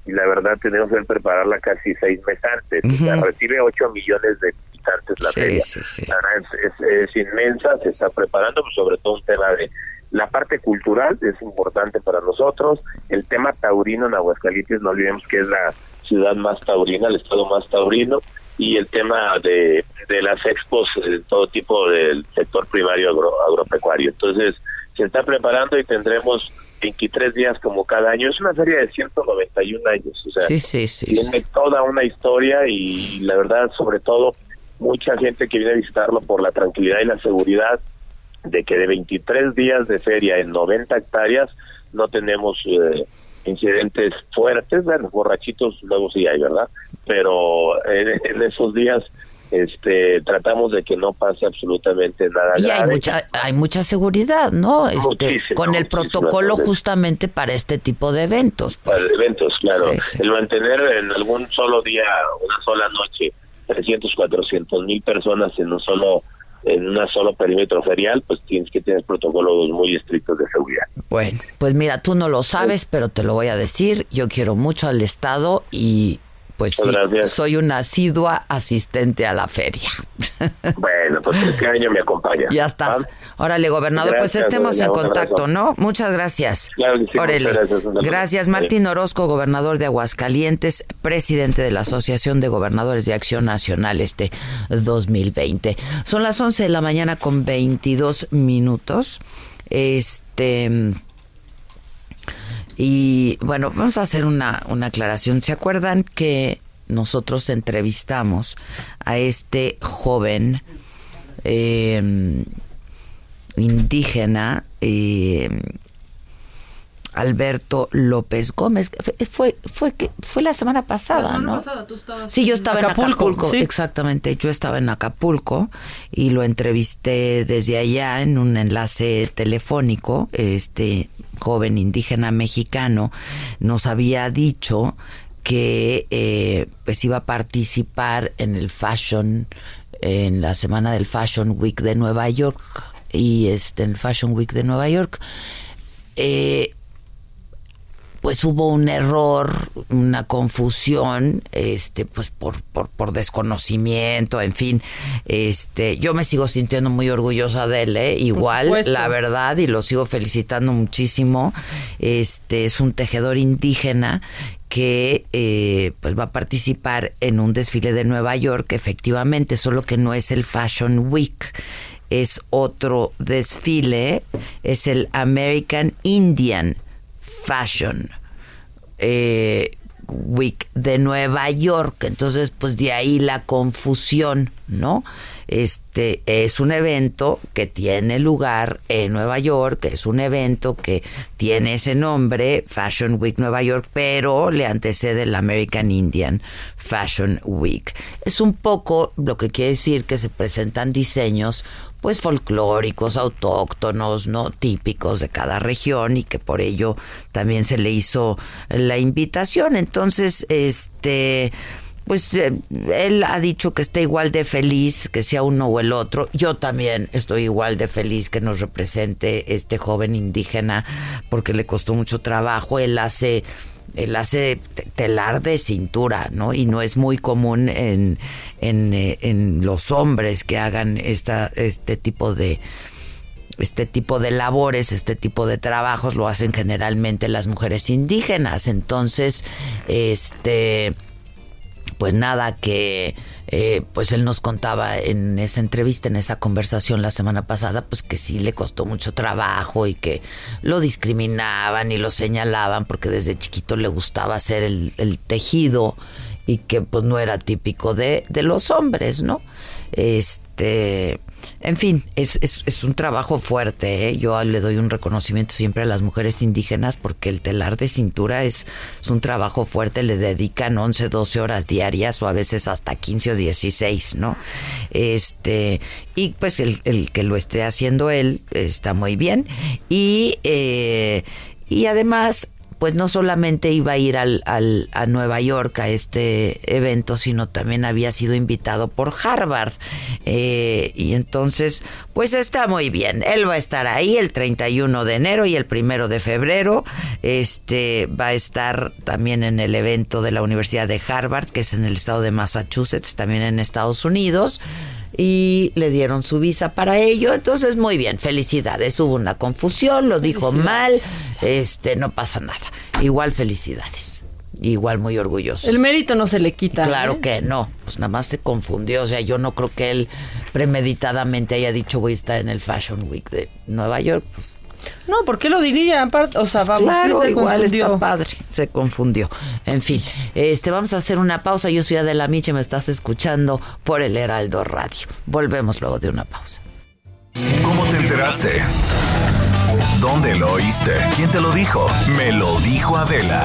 y la verdad tenemos que prepararla casi seis meses antes. O sea, recibe 8 millones de visitantes la Sí, feria. sí, sí. La verdad es, es- es inmensa, se está preparando, pues, sobre todo un tema de la parte cultural es importante para nosotros. El tema taurino en Aguascalientes, no olvidemos que es la ciudad más taurina, el estado más taurino, y el tema de, de las expos, eh, todo tipo del sector primario agro- agropecuario. Entonces, se está preparando y tendremos 23 días como cada año. Es una feria de 191 años, o sea, Sí, sí, sí, tiene toda una historia y la verdad, sobre todo, mucha gente que viene a visitarlo por la tranquilidad y la seguridad de que de 23 días de feria en 90 hectáreas no tenemos eh, incidentes fuertes, bueno, borrachitos luego sí hay, ¿verdad? Pero en, en esos días este tratamos de que no pase absolutamente nada Y hay mucha, hay mucha seguridad, ¿no? Este, con el protocolo justamente para este tipo de eventos. para Pues. eventos, claro. Sí, sí. El mantener en algún solo día, una sola noche, 300, 400 mil personas en un solo en un solo perímetro ferial, pues tienes que tener protocolos muy estrictos de seguridad. Bueno, pues mira, tú no lo sabes, pero te lo voy a decir. Yo quiero mucho al Estado y pues sí, soy una asidua asistente a la feria. Bueno, pues este año me acompaña. Ya estás. Órale, gobernador, pues estemos en doña, contacto. ¿no? Muchas gracias. Claro que sí, muchas Órale. gracias, un abrazo. Gracias, Martín Orozco, gobernador de Aguascalientes, presidente de la Asociación de Gobernadores de Acción Nacional este 2020. Son las 11 de la mañana con 22 minutos. Este. Y bueno, vamos a hacer una, una aclaración. ¿Se acuerdan que nosotros entrevistamos a este joven eh, indígena, eh, Alberto López Gómez? Fue, fue, fue, que- fue la semana pasada, La semana ¿no? pasada tú estabas Sí, yo estaba Acapulco, en Acapulco, sí. exactamente. Yo estaba en Acapulco y lo entrevisté desde allá en un enlace telefónico. Este joven indígena mexicano nos había dicho que eh, pues iba a participar en el Fashion, en la semana del Fashion Week de Nueva York y este en el Fashion Week de Nueva York. Eh, pues hubo un error, una confusión, este, pues por, por, por desconocimiento, en fin, este, yo me sigo sintiendo muy orgullosa de él, ¿eh? igual, la verdad, y lo sigo felicitando muchísimo, este, es un tejedor indígena que eh, pues va a participar en un desfile de Nueva York, efectivamente, solo que no es el Fashion Week, es otro desfile, es el American Indian Fashion eh, Week de Nueva York. Entonces, pues de ahí la confusión, ¿no? Este es un evento que tiene lugar en Nueva York, es un evento que tiene ese nombre, Fashion Week Nueva York, pero le antecede el American Indian Fashion Week. Es un poco lo que quiere decir que se presentan diseños pues folclóricos, autóctonos, ¿no? Típicos de cada región y que por ello también se le hizo la invitación. Entonces, este, pues eh, él ha dicho que está igual de feliz que sea uno o el otro. Yo también estoy igual de feliz que nos represente este joven indígena porque le costó mucho trabajo. Él hace él hace te- telar de cintura, ¿no? Y no es muy común en, en, eh, en los hombres que hagan esta, este tipo de este tipo de labores, este tipo de trabajos lo hacen generalmente las mujeres indígenas. Entonces, este pues nada que eh, pues él nos contaba en esa entrevista, en esa conversación la semana pasada, pues que sí le costó mucho trabajo y que lo discriminaban y lo señalaban porque desde chiquito le gustaba hacer el, el tejido y que pues no era típico de, de los hombres, ¿no? Este, en fin, es, un trabajo fuerte. ¿eh? Yo le doy un reconocimiento siempre a las mujeres indígenas porque el telar de cintura es, es un trabajo fuerte. Le dedican 11, 12 horas diarias o a veces hasta 15 o 16, ¿no? Este, y pues el, el que lo esté haciendo él está muy bien. Y, eh, y además pues no solamente iba a ir al, al, a Nueva York a este evento, sino también había sido invitado por Harvard. Eh, y entonces, pues está muy bien. Él va a estar ahí el 31 de enero y el primero de febrero. Este va a estar también en el evento de la Universidad de Harvard, que es en el estado de Massachusetts, también en Estados Unidos y le dieron su visa para ello. Entonces, muy bien, felicidades. Hubo una confusión, lo dijo mal, este, no pasa nada. Igual felicidades. Igual muy orgulloso. El mérito no se le quita. Claro ¿eh? que no, pues nada más se confundió. O sea, yo no creo que él premeditadamente haya dicho voy a estar en el Fashion Week de Nueva York. Pues, No, ¿por qué lo diría? Aparte, O sea, vamos, claro, sí se igual confundió. está padre, se confundió. En fin, este vamos a hacer una pausa. Yo soy Adela Miche, me estás escuchando por el Heraldo Radio. Volvemos luego de una pausa. ¿Cómo te enteraste? ¿Dónde lo oíste? ¿Quién te lo dijo? Me lo dijo Adela.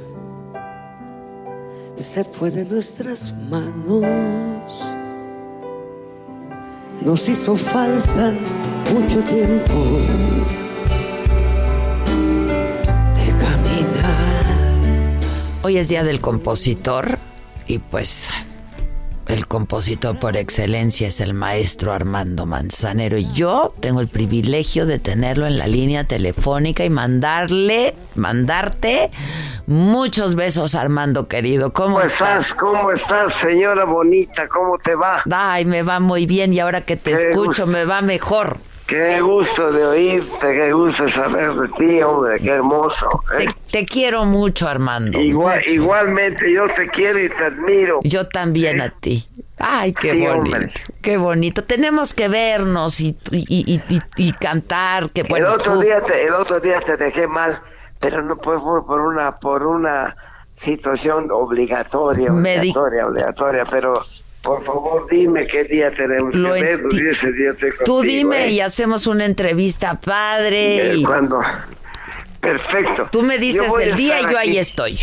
Se fue de nuestras manos. Nos hizo falta mucho tiempo de caminar. Hoy es día del compositor y pues el compositor por excelencia es el maestro Armando Manzanero. Y yo tengo el privilegio de tenerlo en la línea telefónica y mandarle, mandarte muchos besos, Armando querido. ¿Cómo, ¿Cómo estás? estás? ¿Cómo estás, señora bonita? ¿Cómo te va? Ay, me va muy bien y ahora que te Qué escucho gusto. me va mejor. Qué gusto de oírte, qué gusto saber de ti, hombre, qué hermoso. ¿eh? Te, te quiero mucho, Armando. Igual, igualmente, yo te quiero y te admiro. Yo también a ti. Ay, qué Sí, bonito, hombre. qué bonito. Tenemos que vernos y, y, y- y- cantar. Que, bueno, el otro tú- día te, el otro día te dejé mal, pero no fue por, por una por una situación obligatoria, obligatoria, obligatoria, pero por favor dime qué día tenemos Lo que ver, enti- y ese día estoy Tú dime ¿eh? y hacemos una entrevista padre. Y- Cuando perfecto. Tú me dices el día y yo ahí estoy.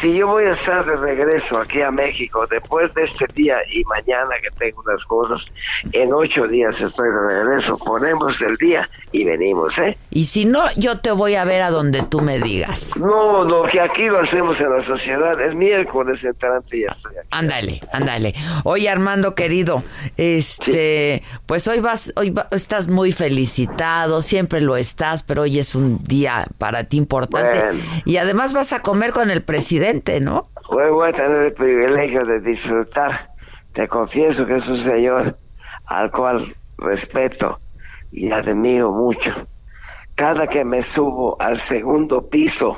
Si yo voy a estar de regreso aquí a México después de este día y mañana que tengo unas cosas, en ocho días estoy de regreso. Ponemos el día y venimos, ¿eh? Y si no, yo te voy a ver a donde tú me digas. No, no, que aquí lo hacemos en la sociedad. El miércoles entrante ya estoy aquí. Ándale, ándale. Oye, Armando querido, este, pues hoy vas, hoy va- estás muy felicitado, siempre lo estás, pero hoy es un día para ti importante. Bueno. Y además vas a comer con el presidente, ¿no? Hoy voy a tener el privilegio de disfrutar. Te confieso que es un señor al cual respeto y admiro mucho. Cada que me subo al segundo piso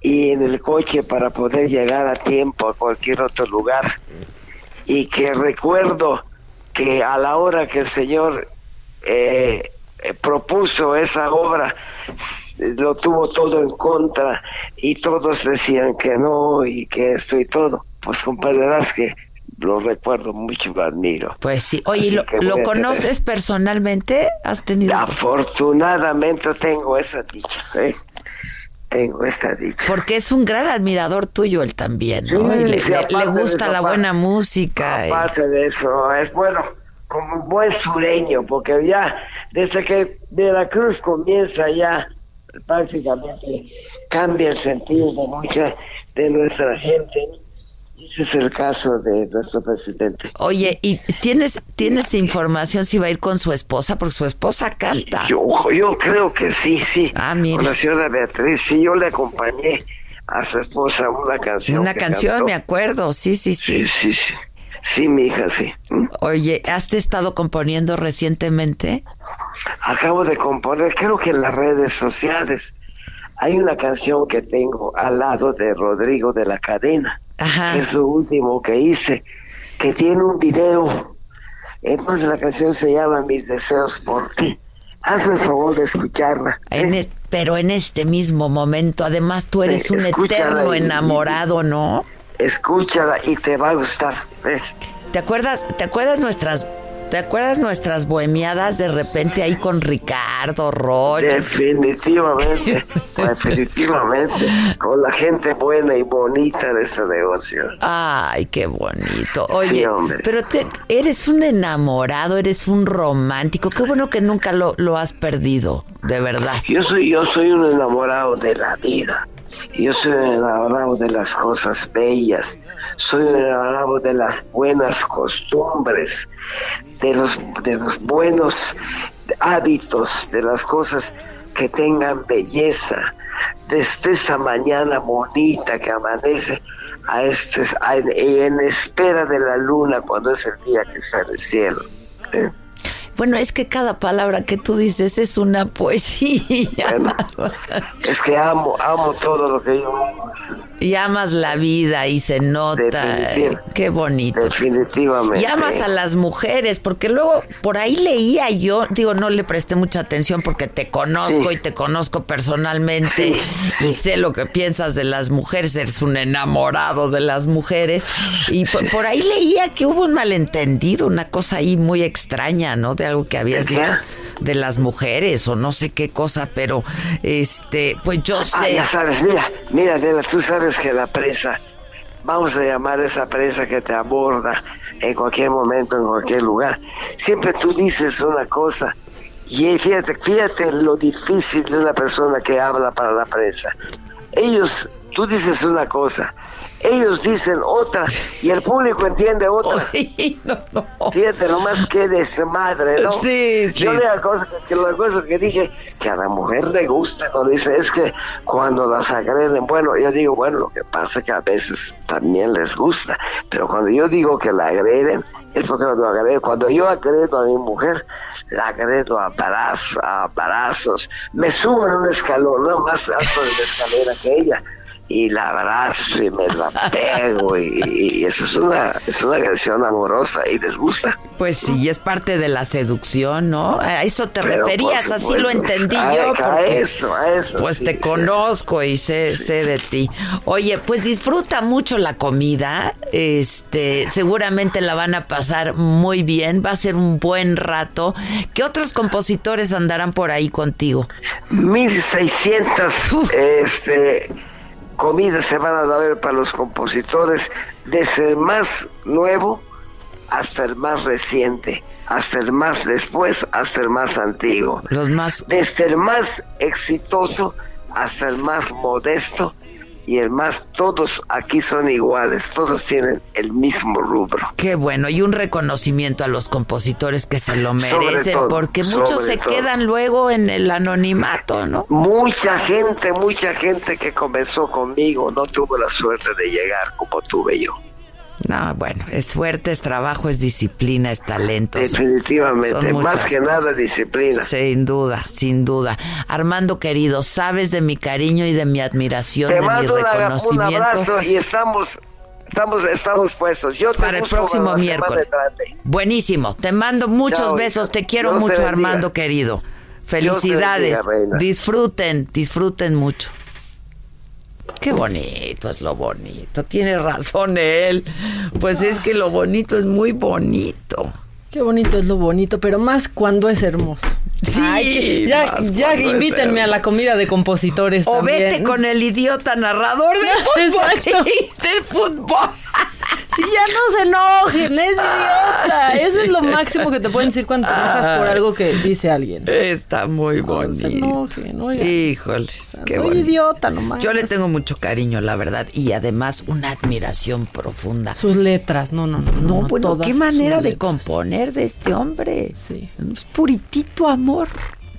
y en el coche para poder llegar a tiempo a cualquier otro lugar y que recuerdo que a la hora que el señor eh, eh, propuso esa obra lo tuvo todo en contra y todos decían que no y que esto y todo. Pues comprenderás que lo recuerdo mucho, lo admiro. Pues sí. Oye, ¿lo, ¿lo a tener- conoces personalmente? ¿Has tenido? Afortunadamente tengo esa dicha, ¿eh? Tengo esta dicha. Porque es un gran admirador tuyo él también, ¿no? Sí, y le, sí, le- gusta eso, la aparte- buena música. y- Aparte de eso, es bueno, como un buen sureño, porque ya desde que Veracruz comienza ya prácticamente cambia el sentido de mucha de nuestra gente. Ese es el caso de nuestro presidente. Oye, ¿y tienes tienes información si va a ir con su esposa? Porque su esposa canta. Yo, yo creo que sí, sí. Ah, mira. Con la señora Beatriz, sí, yo le acompañé a su esposa una canción. Una canción, cantó. me acuerdo. Sí, sí, sí. Sí, sí. Sí, mi hija, sí. ¿Mm? Oye, ¿has estado componiendo recientemente? Acabo de componer, creo que en las redes sociales, hay una canción que tengo al lado de Rodrigo de la Cadena. Ajá. que Es lo último que hice, que tiene un video. Entonces la canción se llama Mis deseos por ti. Hazme el favor de escucharla. En es- pero en este mismo momento, además tú eres Sí, un eterno y- enamorado, ¿no? Escúchala y te va a gustar. ¿eh? ¿Te acuerdas, te acuerdas nuestras ¿Te acuerdas nuestras bohemiadas de repente ahí con Ricardo, Rocha? Definitivamente, definitivamente. Con la gente buena y bonita de este negocio. Ay, qué bonito. Oye, Sí, hombre. pero te- eres un enamorado, eres un romántico. Qué bueno que nunca lo, lo has perdido, de verdad. Yo soy, yo soy un enamorado de la vida. Yo soy un enamorado de las cosas bellas. Soy un enamorado de las buenas costumbres, de los, de los buenos hábitos, de las cosas que tengan belleza. Desde esa mañana bonita que amanece a este, en espera de la luna cuando es el día que está en el cielo. Bueno, es que cada palabra que tú dices es una poesía. Es que amo, amo todo lo que yo amo. Y amas la vida y se nota. Qué bonito. Definitivamente. Y amas a las mujeres, porque luego por ahí leía yo, digo, no le presté mucha atención porque te conozco Sí. y te conozco personalmente y sé lo que piensas de las mujeres, eres un enamorado de las mujeres. Y por, por ahí leía que hubo un malentendido, una cosa ahí muy extraña, ¿no? De algo que habías dicho de las mujeres o no sé qué cosa, pero este, pues yo Ah, sé. ya sabes, mira, mira, Adela, tú sabes que la presa, vamos a llamar esa presa que te aborda en cualquier momento, en cualquier lugar. Siempre tú dices una cosa y fíjate, fíjate lo difícil de una persona que habla para la presa. Ellos, tú dices una cosa, ellos dicen otra y el público entiende otra. Fíjate nomás que desmadre, ¿no? Sí, sí, Yo sí. la cosa que, la cosa que dije que a la mujer le gusta, no dice, es que cuando las agreden, bueno, yo digo, bueno, lo que pasa es que a veces también les gusta, pero cuando yo digo que la agreden, es porque cuando agreden, cuando yo agredo a mi mujer, la agredo a balazos, a balazos, me subo en un escalón, no más alto de la escalera que ella, y la abrazo y me la pego, y, y eso es una, es una agresión amorosa y les gusta. Pues sí, es parte de la seducción, ¿no? A eso te Pero, referías, así lo entendí A- yo. a eso, a eso, Pues sí, te sí. conozco y sé, sé de ti. Oye, pues disfruta mucho la comida. Este, seguramente la van a pasar muy bien. Va a ser un buen rato. ¿Qué otros compositores andarán por ahí contigo? 1600 este, comidas se van a dar para los compositores, desde el más nuevo hasta el más reciente, hasta el más después, hasta el más antiguo. Los más... Desde el más exitoso hasta el más modesto y el más, todos aquí son iguales, todos tienen el mismo rubro. Qué bueno, y un reconocimiento a los compositores que se lo merecen, todo, porque muchos se todo. quedan luego en el anonimato, ¿no? Mucha gente, mucha gente que comenzó conmigo no tuvo la suerte de llegar como tuve yo. No, bueno, es suerte, es trabajo, es disciplina, es talento. Definitivamente, son más que cosas. nada disciplina. Sin duda, sin duda. Armando querido, sabes de mi cariño y de mi admiración, Te de mi una- un reconocimiento. abrazo y estamos, estamos, estamos puestos. Yo te Para el próximo miércoles. Buenísimo. Te mando muchos Chao, besos. Te quiero Dios mucho. Armando querido. Felicidades. bendiga, disfruten, disfruten mucho. Qué bonito es lo bonito. Tiene razón él. Pues es que lo bonito es muy bonito. Qué bonito es lo bonito, pero más cuando es hermoso. Sí, ya ya invítenme a la comida de compositores. O también. vete con el idiota narrador del fútbol. Del fútbol. Sí, ya no se enojen, es idiota. Eso es lo máximo que te pueden decir cuando te enojas por algo que dice alguien. Está muy No se bonito. enojen, oigan. Híjoles, qué Soy bonito. idiota nomás. Yo le tengo mucho cariño, la verdad, y además una admiración profunda. Sus letras, no, no, no. No, no, bueno, qué manera de letras. De este hombre. Sí. Es puritito amor,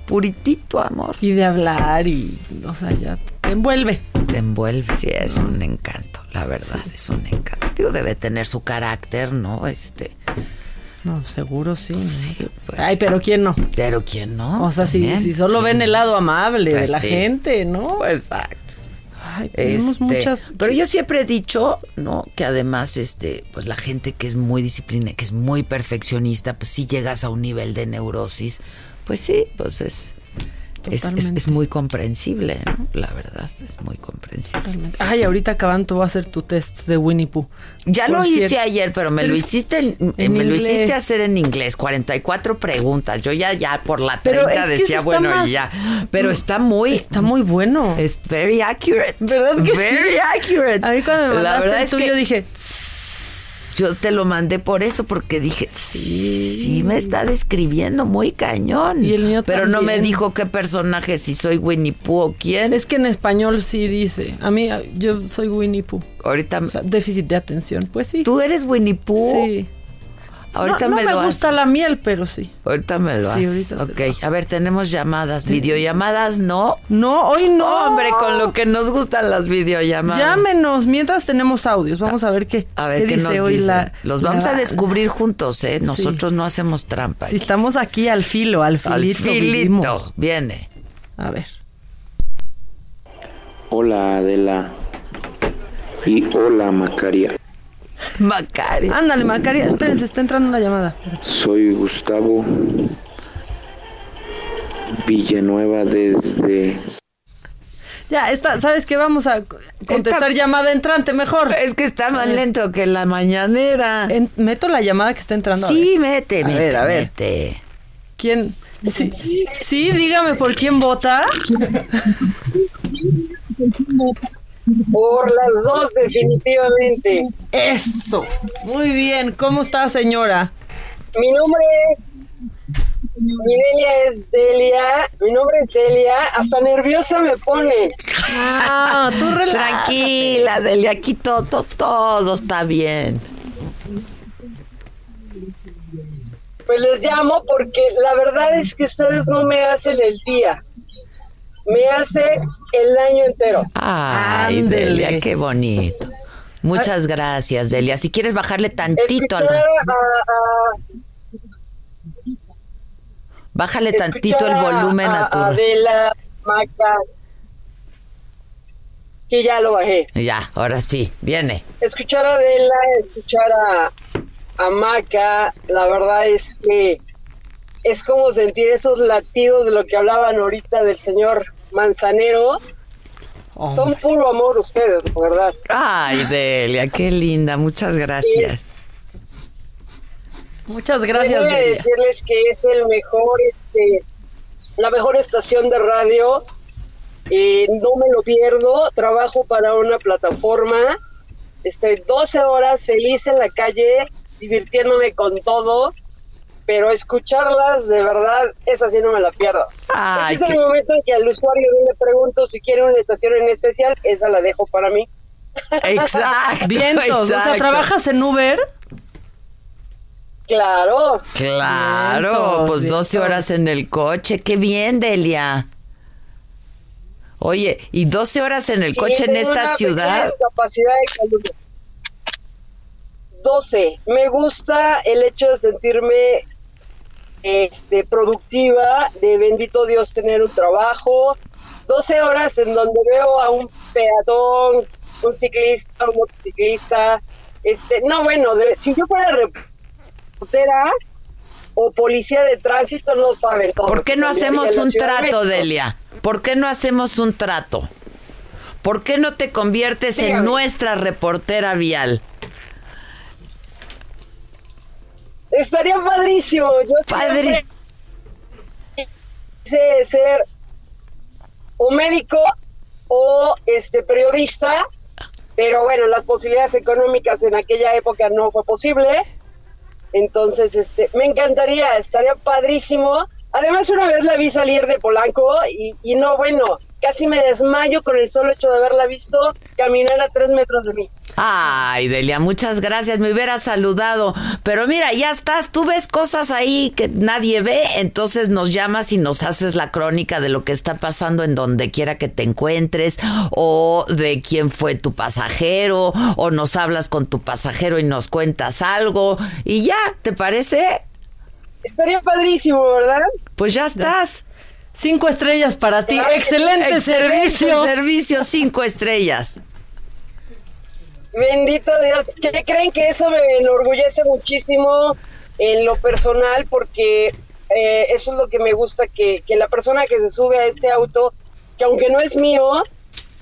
puritito amor. Y de hablar y, o sea, ya te envuelve. Te envuelve, sí, es un encanto, la verdad, es un encanto. Digo, debe tener su carácter, ¿no? Este, No, seguro sí. ¿no? Ay, pero ¿quién no? pero ¿quién no? O sea, si, si solo ven el lado amable Pues de la sí. gente, ¿no? Exacto. Ay, tenemos Este, muchas. Pero yo siempre he dicho, ¿no? Que además, este, pues la gente que es muy disciplina, que es muy perfeccionista, pues si llegas a un nivel de neurosis, pues sí, pues es, es, es- Totalmente. es muy comprensible, ¿no? La verdad, es muy comprensible. principio. Ay, ahorita acabando voy a hacer tu test de Winnie Pooh. Ya Por lo hice cierto. ayer, pero me lo hiciste en, en me lo hiciste hacer en inglés, 44 preguntas. Yo ya ya por la 30 Pero es que decía, bueno, más- ya. Pero está muy Está muy bueno. es very accurate. ¿Verdad que sí? very accurate. A mí cuando me la verdad es tuyo que dije, yo te lo mandé por eso porque dije, sí, me está describiendo muy cañón. Y el mío Pero no me dijo qué personaje, si soy Winnie Pooh o quién. es que en español sí dice. A mí, yo soy Winnie Pooh. Ahorita O sea, déficit de atención. Pues sí. tú eres Winnie Pooh. Sí. Ahorita no, no me, me, lo gusta haces. la miel, pero sí. Ahorita me lo Sí, haces. ok, a ver, tenemos llamadas. Videollamadas, no. No, hoy no. Hombre, con lo que nos gustan las videollamadas. Llámenos mientras tenemos audios. Vamos a ver qué, A ver qué, dice nos hoy dicen. la. Los vamos la- a descubrir juntos, ¿eh? Nosotros no hacemos trampa. Si estamos aquí al filo, al Al filito. filito. vivimos. Viene. A ver. Hola Adela y hola Macaria. Macari. Ándale, Macaria. Espérense, está entrando una llamada. Soy Gustavo Villanueva desde... Ya, está, ¿sabes qué? Vamos a contestar Está- llamada entrante mejor. Es que está más lento que la mañanera. En- meto la llamada que está entrando. Sí, ver. mete, A mete, ver, a ver. mete. ¿Quién? Sí, sí, dígame por quién vota. Por las dos, definitivamente. Eso. Muy bien. ¿Cómo está, señora? Mi nombre es. Mi Delia es Delia. Mi nombre es Delia. Hasta nerviosa me pone. Ah, tú relájate. Tranquila, Delia, aquí todo, todo, todo está bien. Pues les llamo porque la verdad es que ustedes no me hacen el día. Me hace el año entero. Ay, Ándele. Delia, qué bonito. Muchas gracias, Delia. Si quieres bajarle tantito al... Escuchar a- a- Bájale tantito el volumen a, tu... Adela, Maca. Sí, ya lo bajé. Ya, ahora sí, viene. escuchar a Adela, escuchar a, a Maca, la verdad es que es como sentir esos latidos de lo que hablaban ahorita del señor Manzanero. Son puro amor ustedes, de verdad. Ay, Delia, qué linda. Muchas gracias. Muchas gracias, Delia. decirles que es el mejor, este, la mejor estación de radio. Eh, no me lo pierdo. Trabajo para una plataforma. Estoy 12 horas feliz en la calle, divirtiéndome con todo. Pero escucharlas, de verdad, esa sí no me la pierdo. Ay, Ese es qué- el momento en que al usuario le pregunto si quiere una estación en especial. Esa la dejo para mí. Exacto. Vientos. O sea, exacto. ¿trabajas en Uber? Claro. Claro, Vientos, pues 12 vientos. horas en el coche. Qué bien, Delia. Oye, ¿y 12 horas en el Sí, coche en esta una ciudad? discapacidad de salud. 12. Me gusta el hecho de sentirme este, productiva, de bendito Dios tener un trabajo. 12 horas en donde veo a un peatón, un ciclista, un motociclista. Este, no, bueno, de- si yo fuera reportera o policía de tránsito, no saben todo. ¿Por qué no hacemos un de trato. Delia? ¿Por qué no hacemos un trato? ¿Por qué no te conviertes en nuestra reportera vial? Estaría padrísimo. Yo Padre. quise ser o médico o este periodista, pero bueno, las posibilidades económicas en aquella época no fue posible. Entonces, este, me encantaría, estaría padrísimo. Además, una vez la vi salir de Polanco y, y no, bueno, casi me desmayo con el solo hecho de haberla visto caminar a tres metros de mí. Ay, Delia, muchas gracias. Me hubieras saludado. Pero mira, ya estás. Tú ves cosas ahí que nadie ve. Entonces nos llamas y nos haces la crónica de lo que está pasando en donde quiera que te encuentres. O de quién fue tu pasajero. O nos hablas con tu pasajero y nos cuentas algo. Y ya, ¿te parece? Estaría padrísimo, ¿verdad? Pues ya estás. Cinco estrellas para ti. Excelente, Excelente servicio. Servicio cinco estrellas. Bendito Dios, ¿qué creen que eso me enorgullece muchísimo en lo personal? Porque eh, eso es lo que me gusta, que, que la persona que se sube a este auto, que aunque no es mío,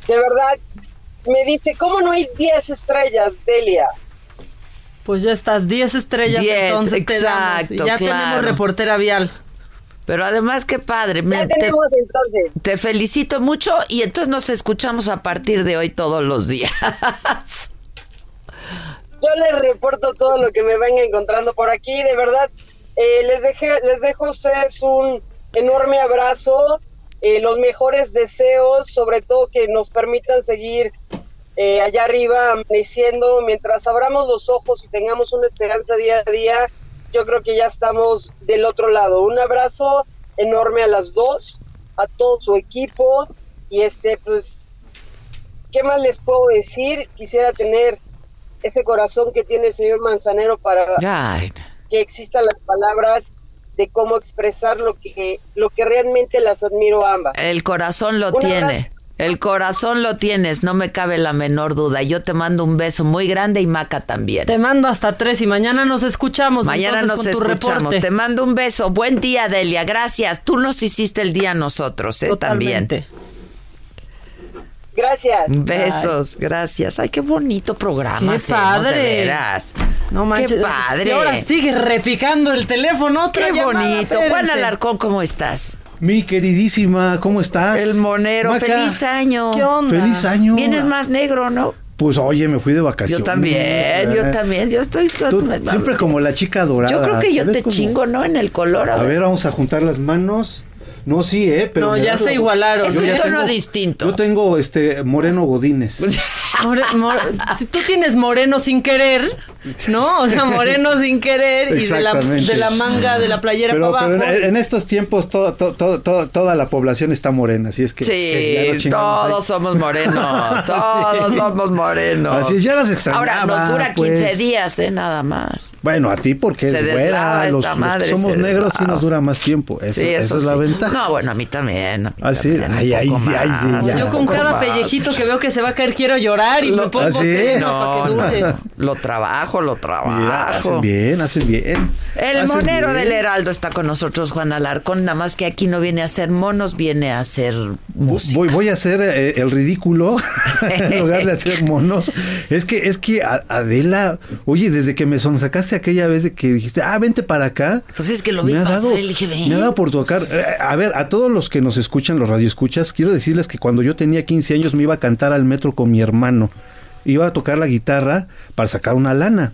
de verdad, me dice, ¿cómo no hay 10 estrellas, Delia? Pues ya estás, 10 estrellas Diez, entonces te damos. exacto, Y ya tenemos reportera vial. Pero además, qué padre. Ya Me- te, tenemos entonces. te felicito mucho y entonces nos escuchamos a partir de hoy todos los días. Yo les reporto todo lo que me venga encontrando por aquí. De verdad, eh, les, dejé, les dejo a ustedes un enorme abrazo, eh, los mejores deseos, sobre todo que nos permitan seguir eh, allá arriba amaneciendo. Mientras abramos los ojos y tengamos una esperanza día a día, yo creo que ya estamos del otro lado. Un abrazo enorme a las dos, a todo su equipo y este, pues, ¿qué más les puedo decir? Quisiera tener ese corazón que tiene el señor Manzanero para que existan las palabras de cómo expresar lo que lo que realmente las admiro ambas. el corazón lo tiene. abrazo. El corazón lo tienes, no me cabe la menor duda. Yo te mando un beso muy grande y Maca también. Te mando hasta tres y mañana nos escuchamos. Mañana nos escuchamos. reporte. Te mando un beso. Buen día, Delia. Gracias. Tú nos hiciste el día a nosotros, ¿eh? También. Gracias. Besos, gracias. Ay, qué bonito programa. Qué hacemos, de padre. veras. No manches. Qué padre. Y ahora sigue repicando el teléfono. Otra Qué llamada, bonito. espérense. Juan Alarcón, ¿cómo estás? Mi queridísima, ¿cómo estás? El monero. Maca, Feliz año. ¿Qué onda? Feliz año. Vienes más negro, ¿no? Pues oye, me fui de vacaciones. Yo también, yo también. Yo estoy. tú siempre como la chica dorada. Yo creo que yo ¿sabes te chingo, ¿no? En el color. A ver, vamos a juntar las manos. No, sí, ¿eh? Pero No, ya se la- igualaron. Es Yo un tono tengo- distinto. Yo tengo este Moreno Godínez. More- more- si tú tienes moreno sin querer, ¿no? O sea, moreno sin querer y de la, de la manga de la playera Pero, para pero abajo. en, en estos tiempos todo, todo- todo- todo- toda la población está morena, así es que... Sí, ahí. todos somos morenos, todos Sí. somos morenos. Así es, ya las extrañaba. Ahora nos dura 15 pues. días, ¿eh? Nada más. Bueno, a ti porque güera, esta los, los que somos negros sí nos dura más tiempo. Eso, sí, esa eso es la ventaja. No, bueno, a mí también. a mí Ah, sí, también, ay, ay, sí, ay, sí, ya. Yo con cada más. pellejito que veo que se va a caer quiero llorar y me pongo ¿Ah, sí? No, para que dure. no, lo trabajo, lo Mira, trabajo. hacen bien, hacen bien. El Hacen monero bien. del Heraldo está con nosotros, Juan Alarcón, nada más que aquí no viene a hacer monos, viene a hacer música. Voy, voy a hacer eh, el ridículo en lugar de hacer monos. Es que, es que Adela, oye, desde que me sonsacaste aquella vez de que dijiste, ah, vente para acá. Pues es que lo vi me ha pasar dado, ven. me ha dado por tocar. Eh, a ver, a todos los que nos escuchan, los radioescuchas, quiero decirles que cuando yo tenía 15 años me iba a cantar al metro con mi hermano. Iba a tocar la guitarra para sacar una lana.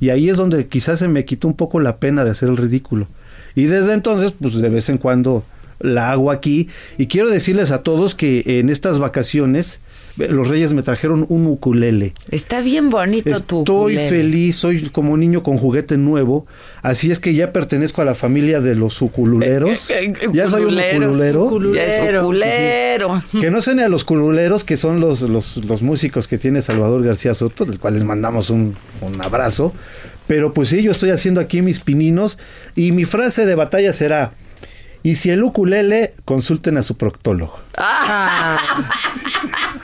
Y ahí es donde quizás se me quitó un poco la pena de hacer el ridículo. Y desde entonces, pues de vez en cuando la hago aquí. Y quiero decirles a todos que en estas vacaciones los reyes me trajeron un ukulele. Está bien bonito tu Estoy feliz, soy como un niño con juguete nuevo, así es que ya pertenezco a la familia de los ucululeros. ya soy un ucululero. Que no suene a los cululeros, que son los, los, los músicos que tiene Salvador García Soto, del cual les mandamos un, un abrazo. Pero pues sí, yo estoy haciendo aquí mis pininos y mi frase de batalla será, y si el ukulele, consulten a su proctólogo. Ah.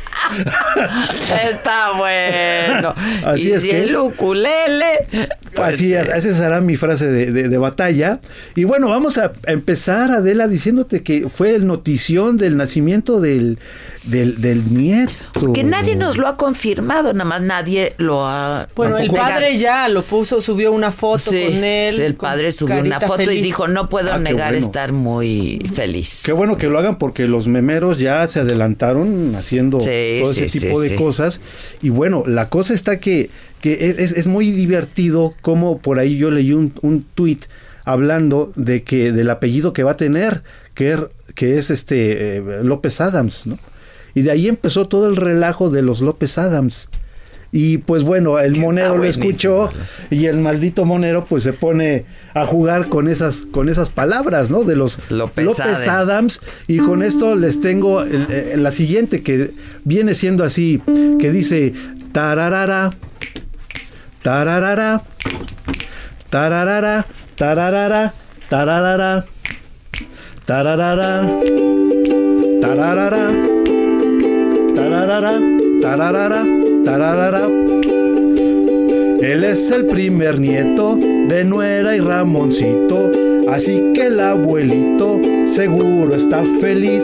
Está bueno. Así y es si que- el ukulele. pues, Así es, esa será mi frase de, de- de batalla. Y bueno, vamos a empezar, Adela, diciéndote que fue el notición del nacimiento del, del, del nieto. Que nadie nos lo ha confirmado, nada más nadie lo ha. Bueno, el padre ya lo puso, subió una foto Sí, con él. sí, el con padre subió una foto y dijo: No puedo Ah, negar bueno. estar muy feliz. Qué bueno que lo hagan porque los memeros ya se adelantaron haciendo Sí, todo ese tipo de cosas. Y bueno, la cosa está que, que es, es- es muy divertido como por ahí yo leí un, un tuit hablando de que del apellido que va a tener, que, er- que es este eh, López Adams, ¿no? Y de ahí empezó todo el relajo de los López Adams. Y pues bueno, el monero lo escuchó y el maldito monero pues se pone a jugar con esas con esas palabras, ¿no? De los López López, Adams. Adams. y con esto les tengo el- el- la siguiente que viene siendo así, que dice tararara tararara tararara tararara tararara tararara tararara tararara tararara tararara. Él es el primer nieto de Nuera y Ramoncito, así que el abuelito seguro está feliz.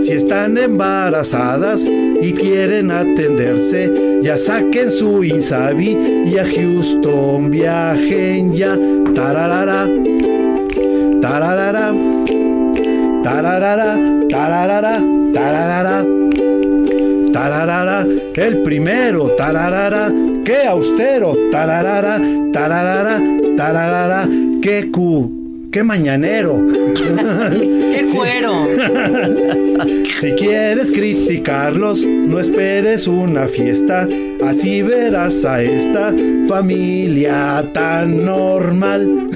Si están embarazadas y quieren atenderse, ya saquen su Insabi y a Houston viajen ya. Tararara, tararara, tararara, tararara, tararara. Tararara, el primero, tararara, qué austero, tararara, tararara, tararara, qué cu, qué mañanero. ¡Qué cuero! Si quieres criticarlos, no esperes una fiesta, así verás a esta familia tan normal.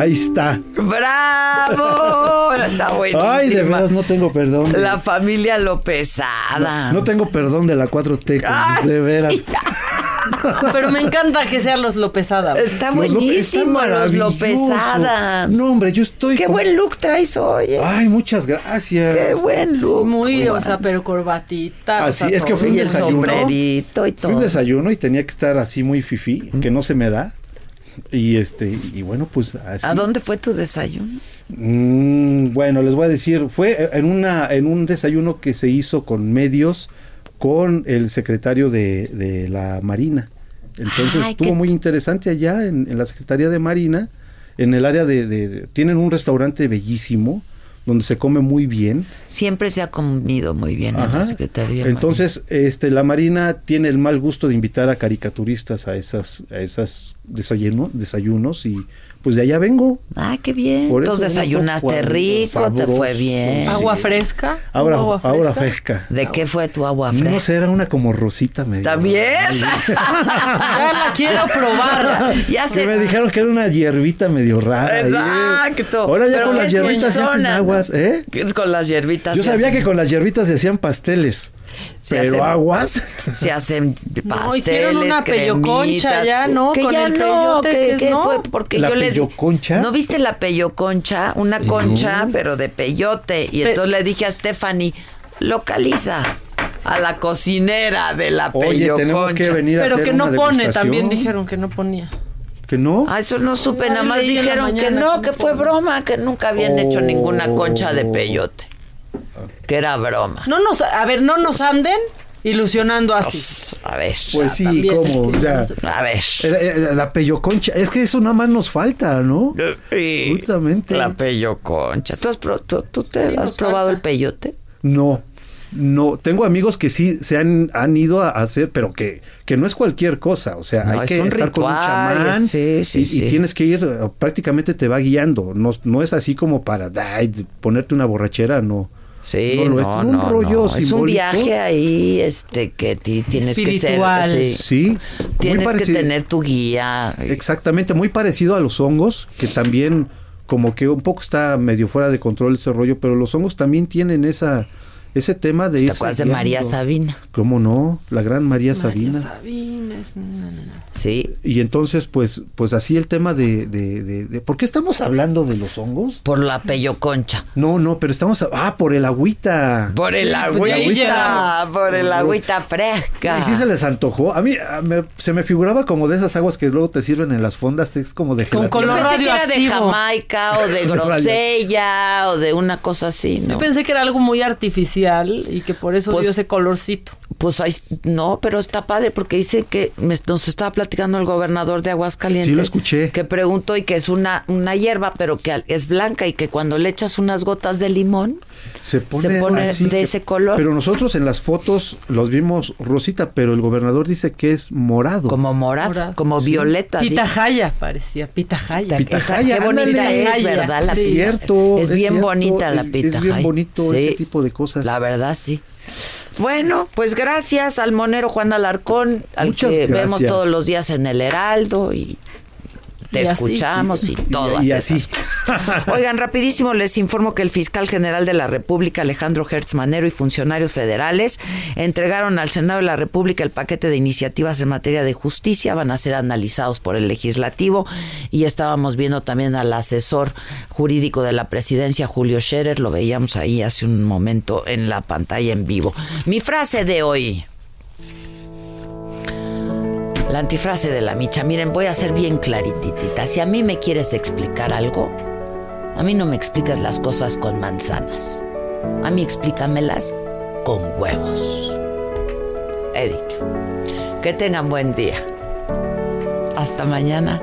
Ahí está. ¡Bravo! Está buenísima. Ay, de veras no tengo perdón. La familia Lopezada. No tengo perdón de la 4T, Ay. de veras. Pero me encanta que sean los Lopezada. Está buenísimo, está los. Lopezada. No, hombre, yo estoy. Qué con- buen look traes hoy. eh. Ay, muchas gracias. Qué buen look. Muy, o sea, pero corbatita. Así o sea, es que fue un desayuno. sombrerito y Fui todo. un desayuno y tenía que estar así muy fifí, que no se me da. Y este, y bueno, pues así. ¿A dónde fue tu desayuno? Mm, bueno, les voy a decir, fue en una, en un desayuno que se hizo con medios con el secretario de, de la Marina. Entonces Ay, estuvo qué- muy interesante allá en, en la Secretaría de Marina, en el área de, de- tienen un restaurante bellísimo donde se come muy bien. Siempre se ha comido muy bien en la Secretaría. Entonces, este, la Marina tiene el mal gusto de invitar a caricaturistas a esas, a esas desayuno- desayunos y pues de allá vengo. Ah, qué bien. Por Entonces desayunaste rico, te fue bien. ¿Agua fresca? Ahora, ¿Hubo agua ahora fresca? fresca. ¿De qué fue tu agua fresca? No sé, era una como rosita medio. ¿También? Ya la quiero probar. ya me dijeron que era una hierbita medio rara. Exacto. Ahora ya Pero con las hierbitas se hacen aguas, ¿eh? ¿Qué es con las hierbitas? Yo sabía hacen- que con las hierbitas se hacían pasteles, Se pero hacen- aguas. Se hacen pasteles, hicieron una peyoconcha cremitas. ya, ¿no? Que Con ya el no, peyote, que, que que no. fue porque ¿La yo le di- peyoconcha? ¿No viste la peyoconcha? Una concha, pero de peyote. Y Pe- entonces le dije a Stephanie, localiza a la cocinera de la Oye, tenemos que venir a Pero hacer que una no pone, degustación. también dijeron que no ponía. Que no. Ah, eso no supe, Ay, nada más dijeron que no, que que no fue pone. broma, que nunca habían hecho ninguna concha de peyote. Que era broma. No nos, a ver, no nos anden ilusionando así. A ver. Pues sí, también que- ya. A ver. Eh, La peyoconcha, es que eso nada más nos falta, ¿no? Sí, Justamente. La peyoconcha. ¿Tú has, pro- tú- tú te Sí, has probado falta. el peyote? No, no. Tengo amigos que sí se han, han ido a hacer, pero que, que no es cualquier cosa. O sea, No, hay es que un estar con un chamán. sí, sí, y, y sí. tienes que ir, prácticamente te va guiando. No, no es así como para ay, ponerte una borrachera, no. Sí, No lo es, no, un rollo no. Es un viaje ahí, este, que ti- tienes Espiritual. que ser. Sí, muy Tienes que tener tu guía. Exactamente, muy parecido a los hongos, que también como que un poco está medio fuera de control ese rollo, pero los hongos también tienen esa ese tema de ¿Te ir acuerdas de María Sabina? ¿Cómo no? La gran María, Sabina. Sabina es- no, no, no. Sí. Y entonces, pues, pues así el tema de, de, de, de- ¿Por qué estamos hablando de los hongos? Por la peyoconcha. No, no, pero estamos... a- ah, por el agüita. Por el agüita. pues. Por el agüita fresca. Y sí se les antojó. A mí a- me- se me figuraba como de esas aguas que luego te sirven en las fondas, es como de Con color Yo pensé que era de. Jamaica o de grosella o de una cosa así, ¿no? Yo pensé que era algo muy artificial y que por eso Pues- dio ese colorcito. Pues ahí, no, pero está padre porque dice que me- nos estaba platicando el gobernador de Aguascalientes. Sí, lo escuché. Que preguntó y que es una, una hierba, pero que es blanca y que cuando le echas unas gotas de limón, se pone, pone así de ese color. Pero nosotros en las fotos los vimos rosita, pero el gobernador dice que es morado. como morado, Morado. como violeta. dice. Pitahaya parecía, pitahaya. Pitahaya, Qué bonita ándale. es, ¿verdad? La pita. cierto, Es es bien cierto, bonita la es- es pitahaya. bien bonito Sí. ese tipo de cosas. La verdad, sí. Bueno, pues gracias al monero Juan Alarcón, al Muchas que vemos todos los días en el Heraldo y te Y así. escuchamos y, todas y así. esas cosas. Oigan, rapidísimo les informo que el fiscal general de la República, Alejandro Hertz Manero, y funcionarios federales entregaron al Senado de la República el paquete de iniciativas en materia de justicia. Van a ser analizados por el legislativo y estábamos viendo también al asesor jurídico de la presidencia, Julio Scherer. Lo veíamos ahí hace un momento en la pantalla en vivo. Mi frase de hoy. La antifrase de la micha. Miren, voy a ser bien clarititita. Si a mí me quieres explicar algo, a mí no me explicas las cosas con manzanas. A mí explícamelas con huevos. He dicho. Que tengan buen día. Hasta mañana.